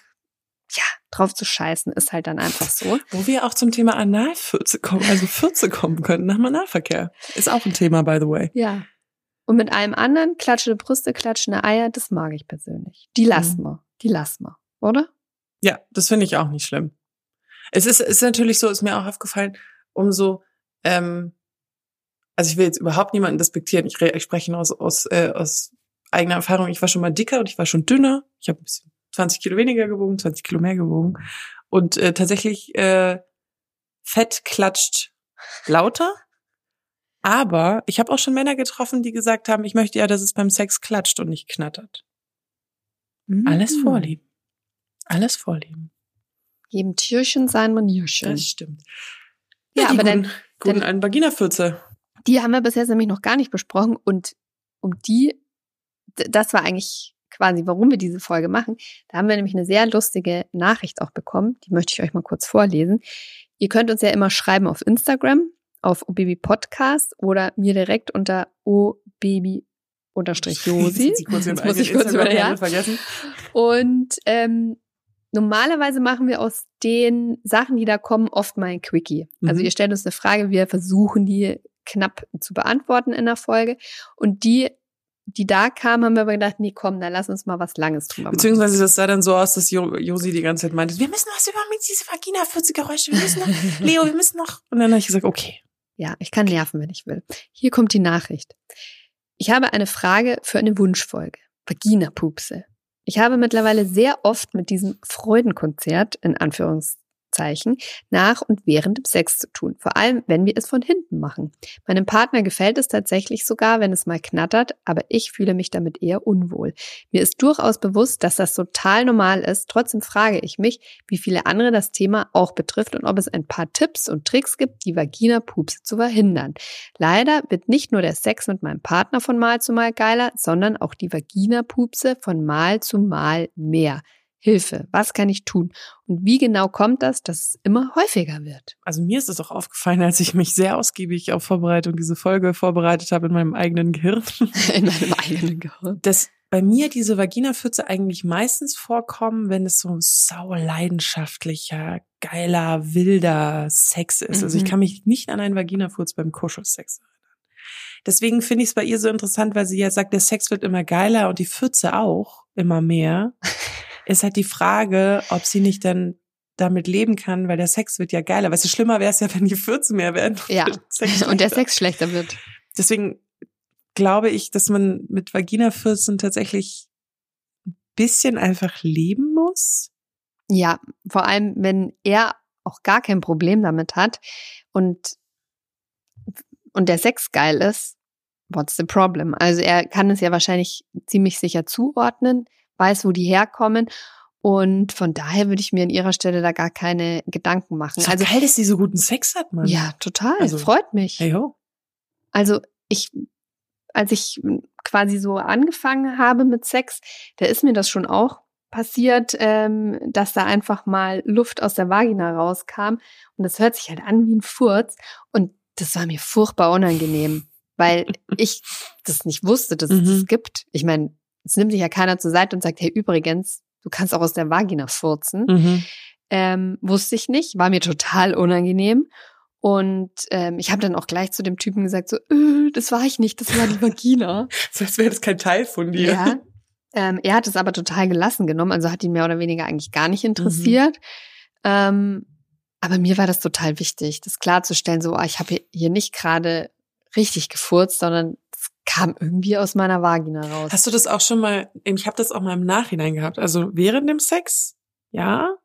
ja drauf zu scheißen, ist halt dann einfach so. Wo wir auch zum Thema Analfürze kommen, also Fürze kommen können nach dem Analverkehr. Ist auch ein Thema, by the way. Ja. Und mit allem anderen, klatschende Brüste, klatschende Eier, das mag ich persönlich. Die lassen wir. Die lassen wir, oder? Ja, das finde ich auch nicht schlimm. Es ist, ist natürlich so, ist mir auch aufgefallen, umso, ähm, also ich will jetzt überhaupt niemanden despektieren. Ich, ich spreche nur aus, aus, äh, aus eigener Erfahrung. Ich war schon mal dicker und ich war schon dünner. Ich habe ein bisschen 20 Kilo weniger gewogen, 20 Kilo mehr gewogen. Und äh, tatsächlich, äh, Fett klatscht lauter. Aber ich habe auch schon Männer getroffen, die gesagt haben, ich möchte ja, dass es beim Sex klatscht und nicht knattert. Alles Mhm. vorlieben. Alles vorlieben. Jedem Tierchen sein Manierchen. Das stimmt. Ja, die aber dann- guten, guten dann- alten Vagina-Fürze. Die haben wir bis jetzt nämlich noch gar nicht besprochen und um die, das war eigentlich quasi, warum wir diese Folge machen. Da haben wir nämlich eine sehr lustige Nachricht auch bekommen. Die möchte ich euch mal kurz vorlesen. Ihr könnt uns ja immer schreiben auf Instagram, auf OBaby Podcast oder mir direkt unter obaby unterstrich Josi. Das muss ich kurz über, ja. vergessen. Und ähm, normalerweise machen wir aus den Sachen, die da kommen, oft mal ein Quickie. Also Mhm. ihr stellt uns eine Frage, wir versuchen die knapp zu beantworten in der Folge. Und die, die da kamen, haben wir aber gedacht, nee, komm, dann lass uns mal was Langes drüber machen. Beziehungsweise das sah dann so aus, dass Jo- Josi die ganze Zeit meinte, wir müssen was über mit diese vagina Geräusche, wir müssen noch, Leo, wir müssen noch. Und dann habe ich gesagt, okay. Ja, ich kann nerven, wenn ich will. Hier kommt die Nachricht. Ich habe eine Frage für eine Wunschfolge. Vagina-Pupse. Ich habe mittlerweile sehr oft mit diesem Freudenkonzert, in Anführungszeichen, nach und während dem Sex zu tun. Vor allem, wenn wir es von hinten machen. Meinem Partner gefällt es tatsächlich sogar, wenn es mal knattert, aber ich fühle mich damit eher unwohl. Mir ist durchaus bewusst, dass das total normal ist. Trotzdem frage ich mich, wie viele andere das Thema auch betrifft und ob es ein paar Tipps und Tricks gibt, die Vagina-Pupse zu verhindern. Leider wird nicht nur der Sex mit meinem Partner von Mal zu Mal geiler, sondern auch die Vagina-Pupse von Mal zu Mal mehr. Hilfe, was kann ich tun? Und wie genau kommt das, dass es immer häufiger wird? Also mir ist es auch aufgefallen, als ich mich sehr ausgiebig auf Vorbereitung diese Folge vorbereitet habe in meinem eigenen Gehirn, In meinem eigenen Gehirn. dass bei mir diese Vaginapfütze eigentlich meistens vorkommen, wenn es so sau leidenschaftlicher, geiler, wilder Sex ist. Also ich Mhm. kann mich nicht an einen Vaginafurz beim Kuschelsex erinnern. Deswegen finde ich es bei ihr so interessant, weil sie ja sagt, der Sex wird immer geiler und die Pfütze auch immer mehr. ist halt die Frage, ob sie nicht dann damit leben kann, weil der Sex wird ja geiler. Weißt du, schlimmer wäre es ja, wenn die Pfütze mehr werden. Ja. Sex Und der. Sex schlechter wird. Deswegen glaube ich, dass man mit Vagina-Pfützen tatsächlich ein bisschen einfach leben muss. Ja, vor allem, wenn er auch gar kein Problem damit hat und, und der Sex geil ist, what's the problem? Also er kann es ja wahrscheinlich ziemlich sicher zuordnen, weiß, wo die herkommen. Und von daher würde ich mir an ihrer Stelle da gar keine Gedanken machen. Also, geil, dass die so guten Sex hat, Mann. ja, total. Also- freut mich. Hey ho. Also ich, als ich quasi so angefangen habe mit Sex, da ist mir das schon auch passiert, ähm, dass da einfach mal Luft aus der Vagina rauskam und das hört sich halt an wie ein Furz und das war mir furchtbar unangenehm, weil ich das nicht wusste, dass es Mhm. das gibt. Ich meine, es nimmt sich ja keiner zur Seite und sagt, hey, übrigens, du kannst auch aus der Vagina furzen. Mhm. Ähm, wusste ich nicht, war mir total unangenehm. Und ähm, ich habe dann auch gleich zu dem Typen gesagt, so, äh, das war ich nicht, das war die Vagina. So als wäre das kein Teil von dir. ja. Ähm, er hat es aber total gelassen genommen, also hat ihn mehr oder weniger eigentlich gar nicht interessiert. Ähm, aber mir war das total wichtig, das klarzustellen, so, ah, ich habe hier- nicht gerade richtig gefurzt, sondern kam irgendwie aus meiner Vagina raus. Hast du das auch schon mal, ich habe das auch mal im Nachhinein gehabt, also während dem Sex, ja.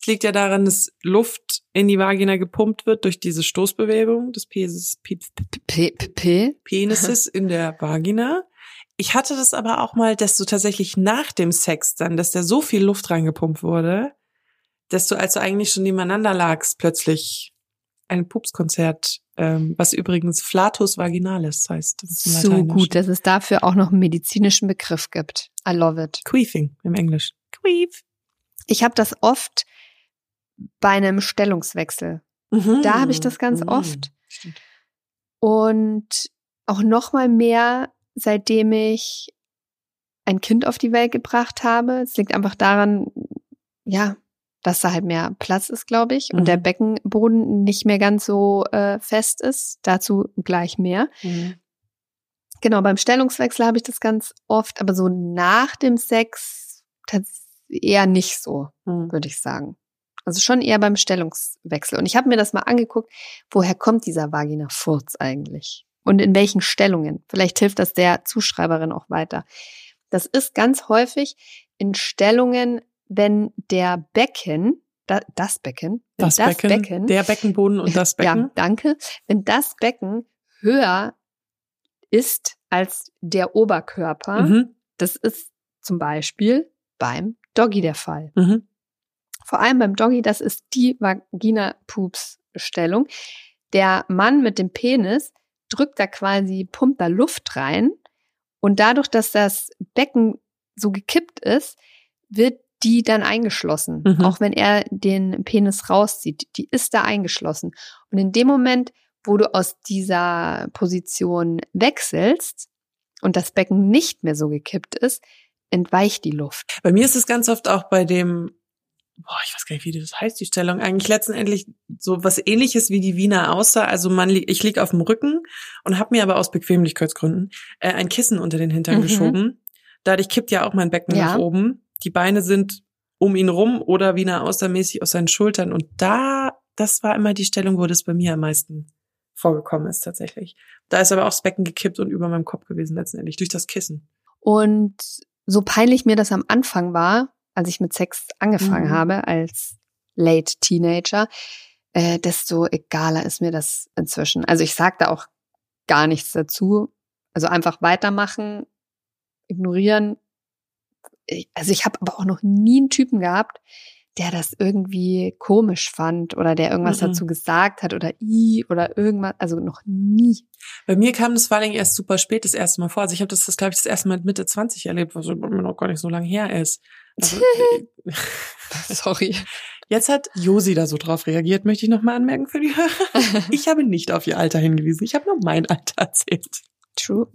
Es liegt ja daran, dass Luft in die Vagina gepumpt wird durch diese Stoßbewegung des Penis, Penises in der Vagina. Ich hatte das aber auch mal, dass du tatsächlich nach dem Sex dann, dass da so viel Luft reingepumpt wurde, dass du, als du eigentlich schon nebeneinander lagst, plötzlich ein Pupskonzert, ähm, was übrigens Flatus vaginalis heißt. So gut, dass es dafür auch noch einen medizinischen Begriff gibt. I love it. Queefing im Englisch. Queef. Ich habe das oft bei einem Stellungswechsel. Da habe ich das ganz Mhm. oft. Stimmt. Und auch noch mal mehr, seitdem ich ein Kind auf die Welt gebracht habe. Es liegt einfach daran, ja, dass da halt mehr Platz ist, glaube ich, und Mhm. der Beckenboden nicht mehr ganz so äh, fest ist. Dazu gleich mehr. Mhm. Genau, beim Stellungswechsel habe ich das ganz oft, aber so nach dem Sex eher nicht so, Mhm. würde ich sagen. Also schon eher beim Stellungswechsel. Und ich habe mir das mal angeguckt, woher kommt dieser Vagina-Furz eigentlich? Und in welchen Stellungen? Vielleicht hilft das der Zuschreiberin auch weiter. Das ist ganz häufig in Stellungen, wenn der Becken, da, das Becken, wenn Das, Becken, der Beckenboden und das Becken. ja, danke. Wenn das Becken höher ist als der Oberkörper, Mhm. das ist zum Beispiel beim Doggy der Fall. Mhm. Vor allem beim Doggy, das ist die Vagina-Pups-Stellung. Der Mann mit dem Penis drückt da quasi, pumpt da Luft rein und dadurch, dass das Becken so gekippt ist, wird die dann eingeschlossen. Mhm. Auch wenn er den Penis rauszieht, die ist da eingeschlossen. Und in dem Moment, wo du aus dieser Position wechselst und das Becken nicht mehr so gekippt ist, entweicht die Luft. Bei mir ist es ganz oft auch bei dem, boah, ich weiß gar nicht, wie das heißt, die Stellung, eigentlich letztendlich so was ähnliches wie die Wiener aussah. Also man, ich lieg auf dem Rücken und habe mir aber aus Bequemlichkeitsgründen äh, ein Kissen unter den Hintern Mhm. geschoben. Dadurch kippt ja auch mein Becken Ja. nach oben. Die Beine sind um ihn rum oder Wiener außermäßig aus seinen Schultern. Und da, das war immer die Stellung, wo das bei mir am meisten vorgekommen ist tatsächlich. Da ist aber auch das Becken gekippt und über meinem Kopf gewesen letztendlich, durch das Kissen. Und so peinlich mir das am Anfang war, als ich mit Sex angefangen Mhm. habe, als Late Teenager, äh, desto egaler ist mir das inzwischen. Also ich sage da auch gar nichts dazu. Also einfach weitermachen, ignorieren. Also ich habe aber auch noch nie einen Typen gehabt, der das irgendwie komisch fand oder der irgendwas Mhm. dazu gesagt hat oder i oder irgendwas. Also noch nie. Bei mir kam das vor allem erst super spät das erste Mal vor. Also ich habe das, das glaube ich, das erste Mal mit Mitte 20 erlebt, was immer noch gar nicht so lange her ist. Also, äh, Sorry. jetzt hat Josi da so drauf reagiert, möchte ich nochmal anmerken für die Hörer. Ich habe nicht auf ihr Alter hingewiesen. Ich habe nur mein Alter erzählt. True.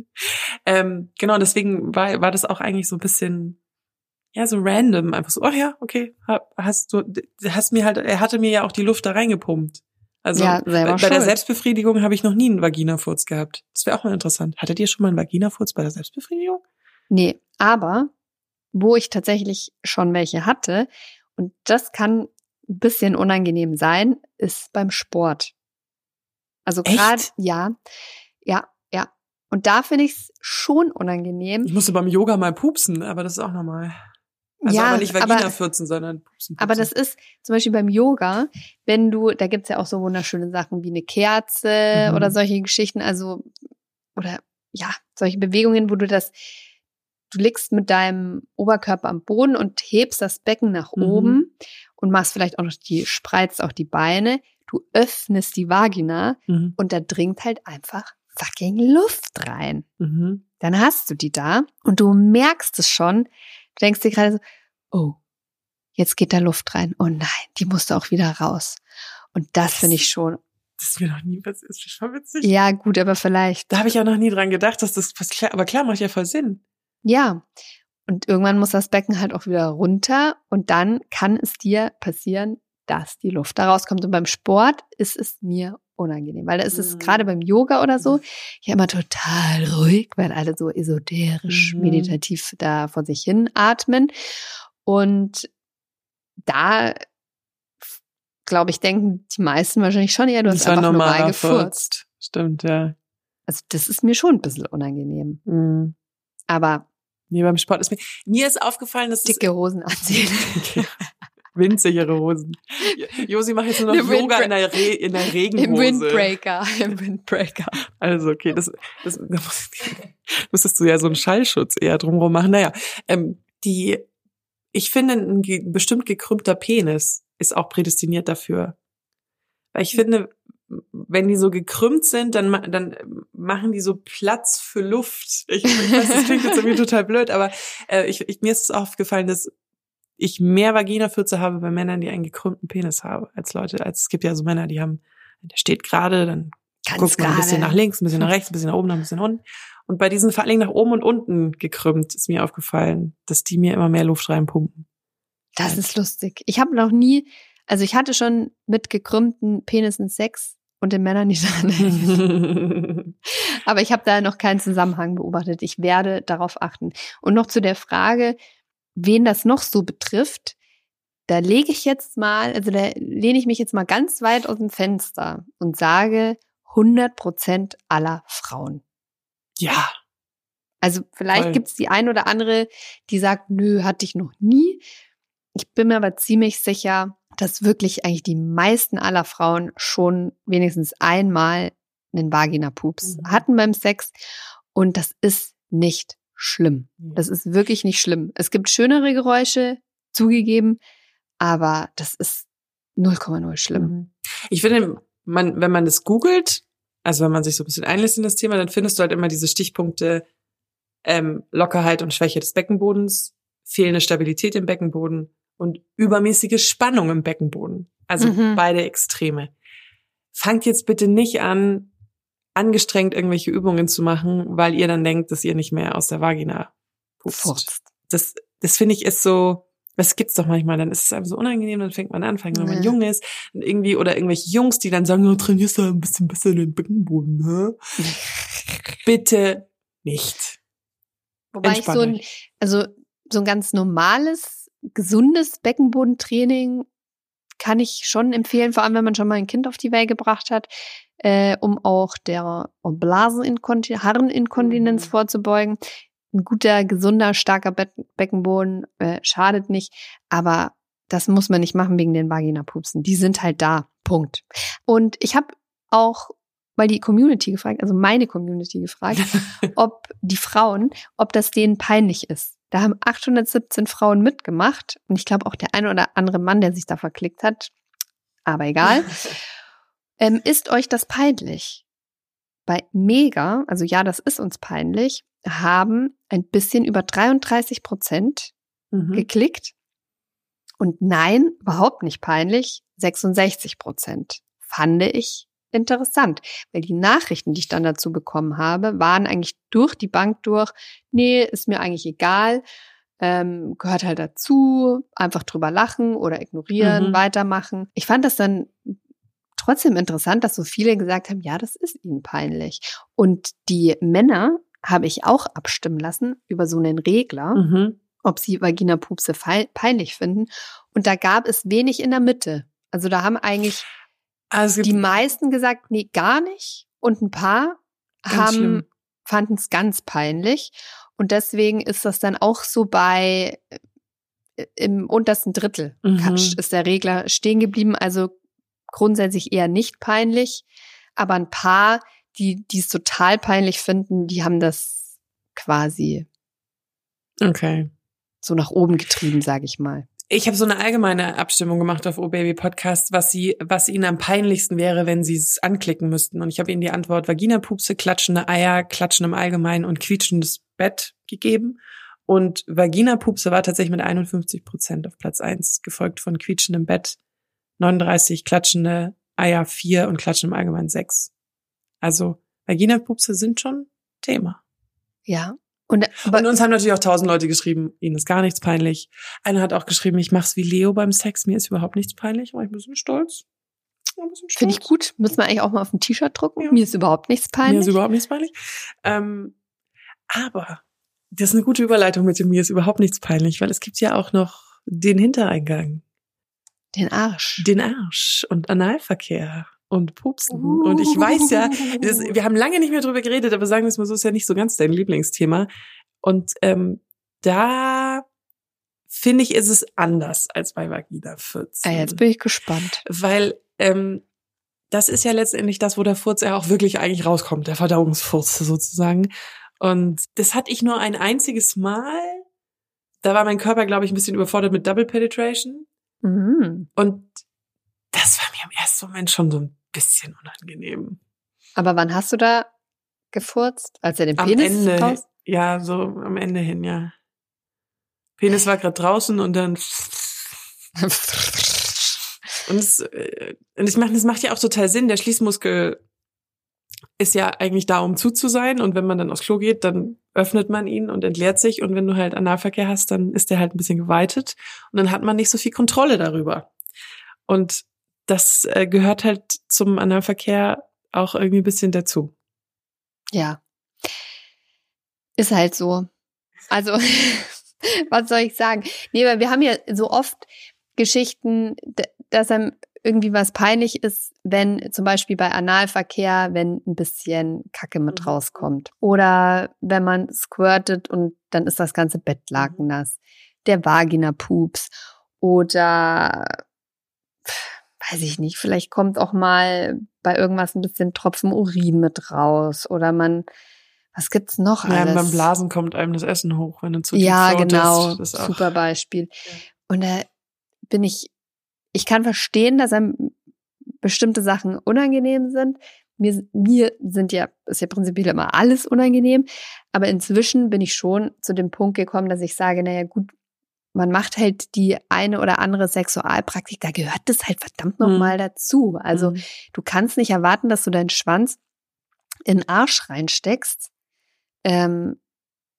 Ähm, genau, deswegen war, war das auch eigentlich so ein bisschen, ja, so random. Einfach so, oh ja, okay, ha- hast du, hast mir halt, er hatte mir ja auch die Luft da reingepumpt. Also Ja, bei, bei der. Selbstbefriedigung habe ich noch nie einen Vaginafurz gehabt. Das wäre auch mal interessant. Hattet ihr schon mal einen Vaginafurz bei der Selbstbefriedigung? Nee, aber wo ich tatsächlich schon welche hatte, und das kann ein bisschen unangenehm sein, ist beim Sport. Also gerade, ja, ja, ja. Und da finde ich es schon unangenehm. Ich musste beim Yoga mal pupsen, aber das ist auch normal. Also ja, aber nicht aber, Vaginafurzen, sondern pupsen, pupsen. aber das ist zum Beispiel beim Yoga, wenn du, da gibt's ja auch so wunderschöne Sachen wie eine Kerze Mhm. oder solche Geschichten, also, oder ja, solche Bewegungen, wo du das, du liegst mit deinem Oberkörper am Boden und hebst das Becken nach Mhm. oben und machst vielleicht auch noch die, spreizt auch die Beine, du öffnest die Vagina Mhm. und da dringt halt einfach fucking Luft rein. Mhm. Dann hast du die da und du merkst es schon. Du denkst dir gerade so, oh, jetzt geht da Luft rein. Oh nein, die musste auch wieder raus. Und das finde ich schon, Das ist mir noch nie passiert. Das ist schon witzig. ja gut, aber vielleicht, Da habe ich auch noch nie dran gedacht, dass das klar, aber klar macht ja voll Sinn. ja. Und irgendwann muss das Becken halt auch wieder runter und dann kann es dir passieren, dass die Luft da rauskommt. Und beim Sport ist es mir unangenehm, weil da ist es Mhm. gerade beim Yoga oder so ja immer total ruhig, weil alle so esoterisch, Mhm. meditativ da vor sich hin atmen. Und da, glaube ich, denken die meisten wahrscheinlich schon eher, du hast einfach normal normaler gefurzt. Furz. Stimmt, ja. Also das ist mir schon ein bisschen unangenehm. Mhm. Aber Nee, beim Sport ist mir, mir ist aufgefallen, dass es dicke Hosen anziehen. winzigere Hosen. Josi macht jetzt nur noch Eine Yoga in der, Re in der Regenhose. Im Windbreaker. Im Windbreaker. Also, okay, das, das, da müsstest du ja so einen Schallschutz eher drumherum machen. Naja, ähm, die, ich finde, ein ge bestimmt gekrümmter Penis ist auch prädestiniert dafür. Weil ich finde, wenn die so gekrümmt sind, dann, dann machen die so Platz für Luft. Ich, ich weiß, das klingt jetzt irgendwie total blöd, aber äh, ich, ich, mir ist es aufgefallen, dass ich mehr Vaginafürze habe bei Männern, die einen gekrümmten Penis haben, als Leute, als es gibt ja so Männer, die haben, der steht gerade, dann Ganz guckt man ein bisschen nach links, ein bisschen nach rechts, ein bisschen nach oben, ein bisschen nach unten. Und bei diesen vor allen Dingen nach oben und unten gekrümmt ist mir aufgefallen, dass die mir immer mehr Luft reinpumpen. Das ist lustig. Ich habe noch nie, also ich hatte schon mit gekrümmten Penissen Sex und den Männern nicht dran. Aber ich habe da noch keinen Zusammenhang beobachtet. Ich werde darauf achten. Und noch zu der Frage, wen das noch so betrifft, da lege ich jetzt mal, also da lehne ich mich jetzt mal ganz weit aus dem Fenster und sage 100 Prozent aller Frauen. ja, Also vielleicht Voll. gibt's die ein oder andere, die sagt, nö, hatte ich noch nie. Ich bin mir aber ziemlich sicher, dass wirklich eigentlich die meisten aller Frauen schon wenigstens einmal einen Vagina-Pups Mhm. hatten beim Sex. Und das ist nicht schlimm. Das ist wirklich nicht schlimm. Es gibt schönere Geräusche, zugegeben, aber das ist 0,0 schlimm. Mhm. Ich finde, man, wenn man das googelt, also wenn man sich so ein bisschen einlässt in das Thema, dann findest du halt immer diese Stichpunkte ähm, Lockerheit und Schwäche des Beckenbodens, fehlende Stabilität im Beckenboden und übermäßige Spannung im Beckenboden. Also Mhm. beide Extreme. Fangt jetzt bitte nicht an, angestrengt irgendwelche Übungen zu machen, weil ihr dann denkt, dass ihr nicht mehr aus der Vagina pupst. Furzt. Das, das finde ich ist so, das gibt's doch manchmal, dann ist es einfach so unangenehm, dann fängt man an, allem, wenn man Ja. jung ist, und irgendwie, oder irgendwelche Jungs, die dann sagen, du trainierst da ein bisschen besser den Beckenboden, ne? Bitte nicht. Wobei ich Entspannt so ein, also so ein ganz normales, gesundes Beckenbodentraining kann ich schon empfehlen, vor allem wenn man schon mal ein Kind auf die Welt gebracht hat, äh, um auch der Blaseninkontinenz, Harreninkontinenz Mhm. vorzubeugen. Ein guter, gesunder, starker Be Beckenboden äh, schadet nicht, aber das muss man nicht machen wegen den Vaginapupsen. Die sind halt da. Punkt. Und ich habe auch mal die Community gefragt, also meine Community gefragt, ob die Frauen, ob das denen peinlich ist. Da haben 817 Frauen mitgemacht und ich glaube auch der eine oder andere Mann, der sich da verklickt hat. Aber egal. ähm, ist euch das peinlich? Bei Mega, also ja, das ist uns peinlich, haben ein bisschen über 33 Prozent Mhm. geklickt. Und nein, überhaupt nicht peinlich, 66 Prozent. Fand ich interessant, weil die Nachrichten, die ich dann dazu bekommen habe, waren eigentlich durch die Bank durch, nee, ist mir eigentlich egal, ähm, gehört halt dazu, einfach drüber lachen oder ignorieren, Mhm. weitermachen. Ich fand das dann trotzdem interessant, dass so viele gesagt haben, ja, das ist ihnen peinlich. Und die Männer habe ich auch abstimmen lassen über so einen Regler Mhm. ob sie Vaginapupse peinlich finden. Und da gab es wenig in der Mitte. Also da haben eigentlich Also die meisten gesagt, nee, gar nicht. Und ein paar haben fanden es ganz peinlich. Und deswegen ist das dann auch so bei äh, im untersten Drittel Mhm. ist der Regler stehen geblieben. Also grundsätzlich eher nicht peinlich. Aber ein paar, die die es total peinlich finden, die haben das quasi okay. so nach oben getrieben, sage ich mal. Ich habe so eine allgemeine Abstimmung gemacht auf O Baby Podcast, was sie, was ihnen am peinlichsten wäre, wenn sie es anklicken müssten. Und ich habe ihnen die Antwort Vaginapupse, klatschende Eier, Klatschen im Allgemeinen und quietschendes Bett gegeben. Und Vaginapupse war tatsächlich mit 51 Prozent auf Platz eins, gefolgt von quietschendem Bett 39, klatschende Eier 4 und Klatschen im Allgemeinen 6. Also Vaginapupse sind schon Thema. Ja. Und, aber, Und uns haben natürlich auch tausend Leute geschrieben, ihnen ist gar nichts peinlich. Einer hat auch geschrieben, ich mach's wie Leo beim Sex, mir ist überhaupt nichts peinlich. War ich ein bisschen stolz. Bisschen Finde ich stolz. gut. Müssen wir eigentlich auch mal auf ein T-Shirt drucken. Ja. Mir ist überhaupt nichts Mir peinlich. ist überhaupt nichts peinlich. Ähm, aber das ist eine gute Überleitung mit dem mir ist überhaupt nichts peinlich, weil es gibt ja auch noch den Hintereingang, Den Arsch. den Arsch und Analverkehr und Pupsen. Und ich weiß ja, das, wir haben lange nicht mehr drüber geredet, aber sagen wir es mal so, ist ja nicht so ganz dein Lieblingsthema. Und ähm, da finde ich, ist es anders als bei Vagina 14. Ah, jetzt bin ich gespannt. Weil ähm, das ist ja letztendlich das, wo der Furz ja auch wirklich eigentlich rauskommt, der Verdauungsfurz sozusagen. Und das hatte ich nur ein einziges Mal. Da war mein Körper, glaube ich, ein bisschen überfordert mit Double Penetration. Mhm. Und das war mir im ersten Moment schon so ein bisschen unangenehm. Aber wann hast du da gefurzt? Als er den Am Penis Ende, raus? ja, so am Ende hin, ja. Penis war gerade draußen und dann und es, äh, und ich meine, das macht ja auch total Sinn. Der Schließmuskel ist ja eigentlich da, um zu zu sein. Und wenn man dann aufs Klo geht, dann öffnet man ihn und entleert sich. Und wenn du halt Analverkehr hast, dann ist der halt ein bisschen geweitet. Und dann hat man nicht so viel Kontrolle darüber. Und das äh, gehört halt zum Analverkehr auch irgendwie ein bisschen dazu. Ja. Ist halt so. Also, was soll ich sagen? Nee, weil wir haben ja so oft Geschichten, dass einem irgendwie was peinlich ist, wenn zum Beispiel bei Analverkehr, wenn ein bisschen Kacke mit Mhm. rauskommt. Oder wenn man squirtet und dann ist das ganze Bettlaken Mhm. nass. Der Vagina-Pups. Oder pf, weiß ich nicht, vielleicht kommt auch mal bei irgendwas ein bisschen Tropfen Urin mit raus. Oder man, was gibt's noch Ja, alles? beim Blasen kommt einem das Essen hoch, wenn du zu Ja, genau. Das ist Super Beispiel. Ja. Und da bin ich, ich kann verstehen, dass einem bestimmte Sachen unangenehm sind. mir, mir sind ja, ist ja prinzipiell immer alles unangenehm. Aber inzwischen bin ich schon zu dem Punkt gekommen, dass ich sage, naja, gut, man macht halt die eine oder andere Sexualpraktik, da gehört das halt verdammt nochmal Mhm. dazu. Also Mhm. du kannst nicht erwarten, dass du deinen Schwanz in den Arsch reinsteckst. Ähm,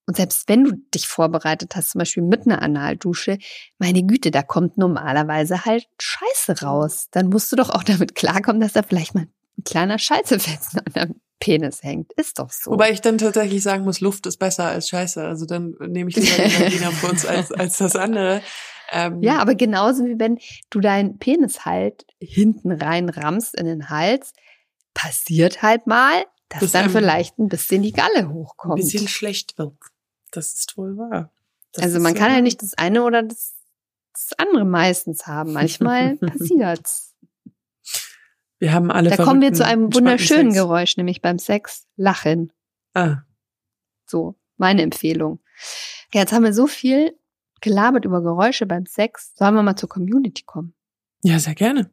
und selbst wenn du dich vorbereitet hast, zum Beispiel mit einer Analdusche, meine Güte, da kommt normalerweise halt Scheiße raus. Dann musst du doch auch damit klarkommen, dass da vielleicht mal ein kleiner Scheißefetzen an deinem Penis hängt. Ist doch so. Wobei ich dann tatsächlich sagen muss, Luft ist besser als Scheiße. Also dann nehme ich lieber für uns als, als das andere. Ähm, ja, aber genauso wie wenn du deinen Penis halt hinten rein rammst in den Hals, passiert halt mal, dass Das, dann vielleicht ein bisschen die Galle ein hochkommt. bisschen schlecht wird. Das ist wohl wahr. Das also man so kann wahr. ja nicht das eine oder das, das andere meistens haben. Manchmal passiert's. Wir haben alle Da kommen wir zu einem wunderschönen. Geräusch, nämlich beim Sex Lachen. Ah, So, meine Empfehlung. Ja, jetzt haben wir so viel gelabert über Geräusche beim Sex. Sollen wir mal zur Community kommen? ja, sehr gerne.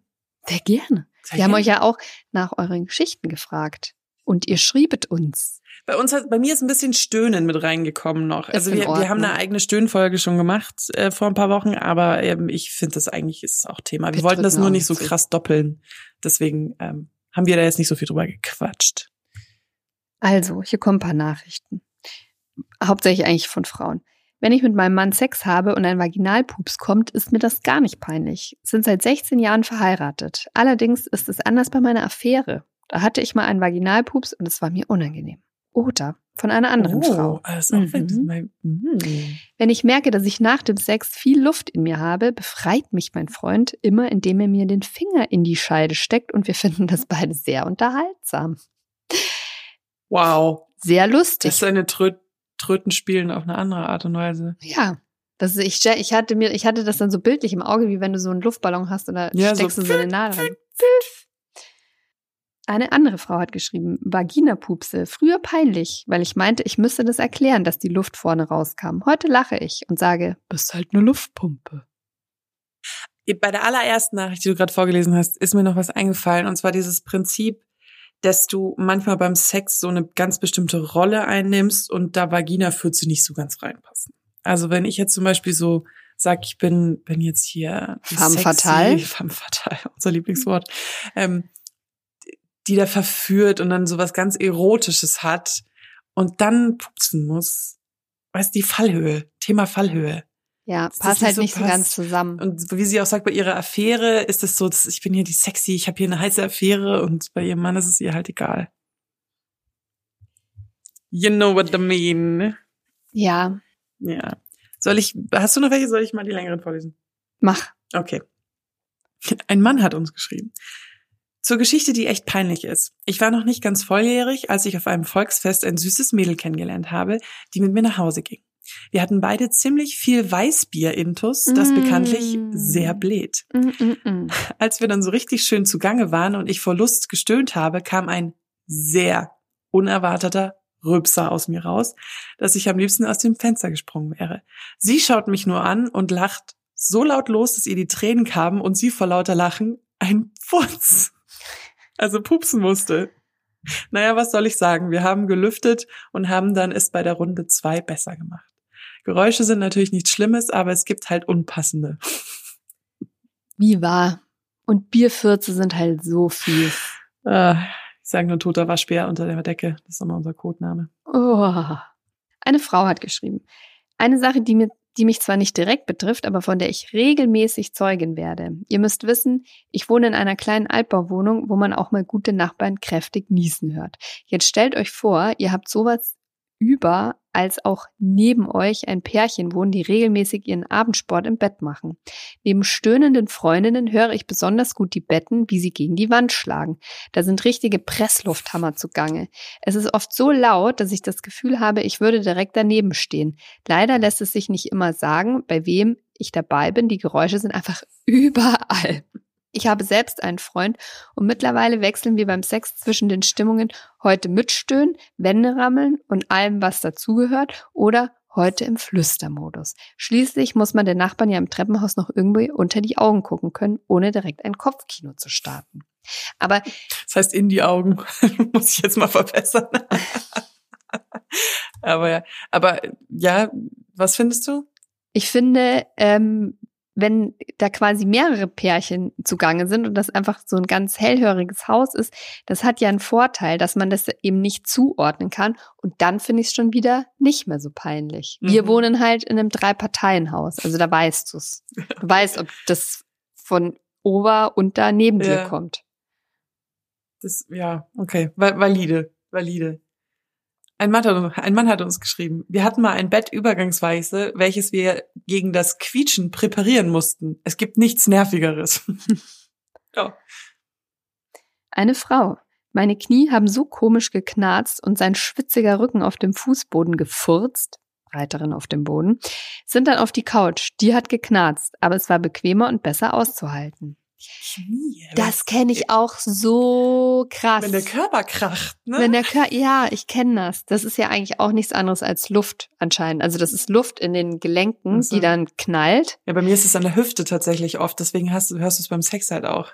Sehr gerne. Sehr Wir haben gerne. euch ja auch nach euren Geschichten gefragt. Und ihr schriebet uns. Bei uns hat, bei mir ist ein bisschen Stöhnen mit reingekommen noch. Ist Also wir, wir haben eine eigene Stöhnfolge schon gemacht äh, vor ein paar Wochen, aber ähm, ich finde das eigentlich ist auch Thema. Wir, Wir wollten das nur nicht so krass doppeln. Deswegen ähm, haben wir da jetzt nicht so viel drüber gequatscht. Also, hier kommen ein paar Nachrichten. Hauptsächlich eigentlich von Frauen. Wenn ich mit meinem Mann Sex habe und ein Vaginalpups kommt, ist mir das gar nicht peinlich. Sind seit 16 Jahren verheiratet. Allerdings ist es anders bei meiner Affäre. Da hatte ich mal einen Vaginalpups und es war mir unangenehm. Oder von einer anderen Frau. Das ist auch Mhm. mein, mhm. Wenn ich merke, dass ich nach dem Sex viel Luft in mir habe, befreit mich mein Freund immer, indem er mir den Finger in die Scheide steckt und wir finden das beide sehr unterhaltsam. Wow. Sehr Das lustig. ist eine Trö Tröten spielen auf eine andere Art und Weise. Ja. Das ist, ich, ich hatte mir, ich hatte das dann so bildlich im Auge, wie wenn du so einen Luftballon hast oder Ja, so steckst du so eine Nadel rein. Pfiff. Eine andere Frau hat geschrieben, Vaginapupse, früher peinlich, weil ich meinte, ich müsste das erklären, dass die Luft vorne rauskam. Heute lache ich und sage, bist halt eine Luftpumpe. Bei der allerersten Nachricht, die du gerade vorgelesen hast, ist mir noch was eingefallen. Und zwar dieses Prinzip, dass du manchmal beim Sex so eine ganz bestimmte Rolle einnimmst und da Vagina-Fürze nicht so ganz reinpassen. Also wenn ich jetzt zum Beispiel so sag, ich bin, bin jetzt hier Femme sexy- fatale? Femme fatale, unser Lieblingswort, ähm, die da verführt und dann so was ganz Erotisches hat und dann pupsen muss. Weißt die Fallhöhe, Thema Fallhöhe. Ja, das passt halt so nicht so passt. ganz zusammen. Und wie sie auch sagt, bei ihrer Affäre ist es so, dass ich bin hier die sexy, ich habe hier eine heiße Affäre und bei ihrem Mann ist es ihr halt egal. You know what I mean. Ja, Ja. Soll ich, hast du noch welche? Soll ich mal die längeren vorlesen? mach. Okay. Ein Mann hat uns geschrieben. Zur Geschichte, die echt peinlich ist. Ich war noch nicht ganz volljährig, als ich auf einem Volksfest ein süßes Mädel kennengelernt habe, die mit mir nach Hause ging. Wir hatten beide ziemlich viel Weißbier-Intus, das Mm. bekanntlich sehr bläht. Mm, mm, mm. Als wir dann so richtig schön zugange waren und ich vor Lust gestöhnt habe, kam ein sehr unerwarteter Rübser aus mir raus, dass ich am liebsten aus dem Fenster gesprungen wäre. Sie schaut mich nur an und lacht so laut los, dass ihr die Tränen kamen und sie vor lauter Lachen ein Putz, also pupsen musste. Naja, was soll ich sagen? Wir haben gelüftet und haben dann es bei der Runde zwei besser gemacht. Geräusche sind natürlich nichts Schlimmes, aber es gibt halt unpassende. Wie wahr. Und Bierfürze sind halt so fies. Äh, ich sage nur toter Waschbär unter der Decke. Das ist immer unser Codename. Oh. Eine Frau hat geschrieben. Eine Sache, die, mir, die mich zwar nicht direkt betrifft, aber von der ich regelmäßig Zeugin werde. Ihr müsst wissen, ich wohne in einer kleinen Altbauwohnung, wo man auch mal gute Nachbarn kräftig niesen hört. Jetzt stellt euch vor, ihr habt sowas über, als auch neben euch ein Pärchen wohnen, die regelmäßig ihren Abendsport im Bett machen. Neben stöhnenden Freundinnen höre ich besonders gut die Betten, wie sie gegen die Wand schlagen. Da sind richtige Presslufthammer zugange. Es ist oft so laut, dass ich das Gefühl habe, ich würde direkt daneben stehen. Leider lässt es sich nicht immer sagen, bei wem ich dabei bin. Die Geräusche sind einfach überall. Ich habe selbst einen Freund und mittlerweile wechseln wir beim Sex zwischen den Stimmungen heute mitstöhnen, Wände rammeln und allem, was dazugehört oder heute im Flüstermodus. Schließlich muss man den Nachbarn ja im Treppenhaus noch irgendwie unter die Augen gucken können, ohne direkt ein Kopfkino zu starten. Aber Das heißt in die Augen. Muss ich jetzt mal verbessern. aber ja, aber ja, was findest du? ich finde, ähm, wenn da quasi mehrere Pärchen zugange sind und das einfach so ein ganz hellhöriges Haus ist, das hat ja einen Vorteil, dass man das eben nicht zuordnen kann. Und dann finde ich es schon wieder nicht mehr so peinlich. Wir Mhm. wohnen halt in einem Drei-Parteien-Haus. Also da weißt du's. Du weißt, ob das von Ober und da neben dir Ja. kommt. Das, ja, okay, Va- valide, valide. Ein Mann, hat, ein Mann hat uns geschrieben, wir hatten mal ein Bett übergangsweise, welches wir gegen das Quietschen präparieren mussten. Es gibt nichts Nervigeres. ja. Eine Frau. Meine Knie haben so komisch geknarzt und sein schwitziger Rücken auf dem Fußboden gefurzt, Reiterin auf dem Boden, sind dann auf die Couch. Die hat geknarzt, aber es war bequemer und besser auszuhalten. Knie. Das kenne ich auch so krass. Wenn der Körper kracht, ne? Wenn der Körper, ja, ich kenne das. Das ist ja eigentlich auch nichts anderes als Luft anscheinend. Also das ist Luft in den Gelenken, Ach so. die dann knallt. ja, bei mir ist es an der Hüfte tatsächlich oft, deswegen hast du, hörst du es beim Sex halt auch.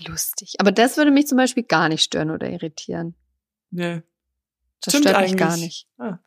Lustig. Aber das würde mich zum Beispiel gar nicht stören oder irritieren. Ne. Das Stimmt stört mich eigentlich. gar nicht. Ah.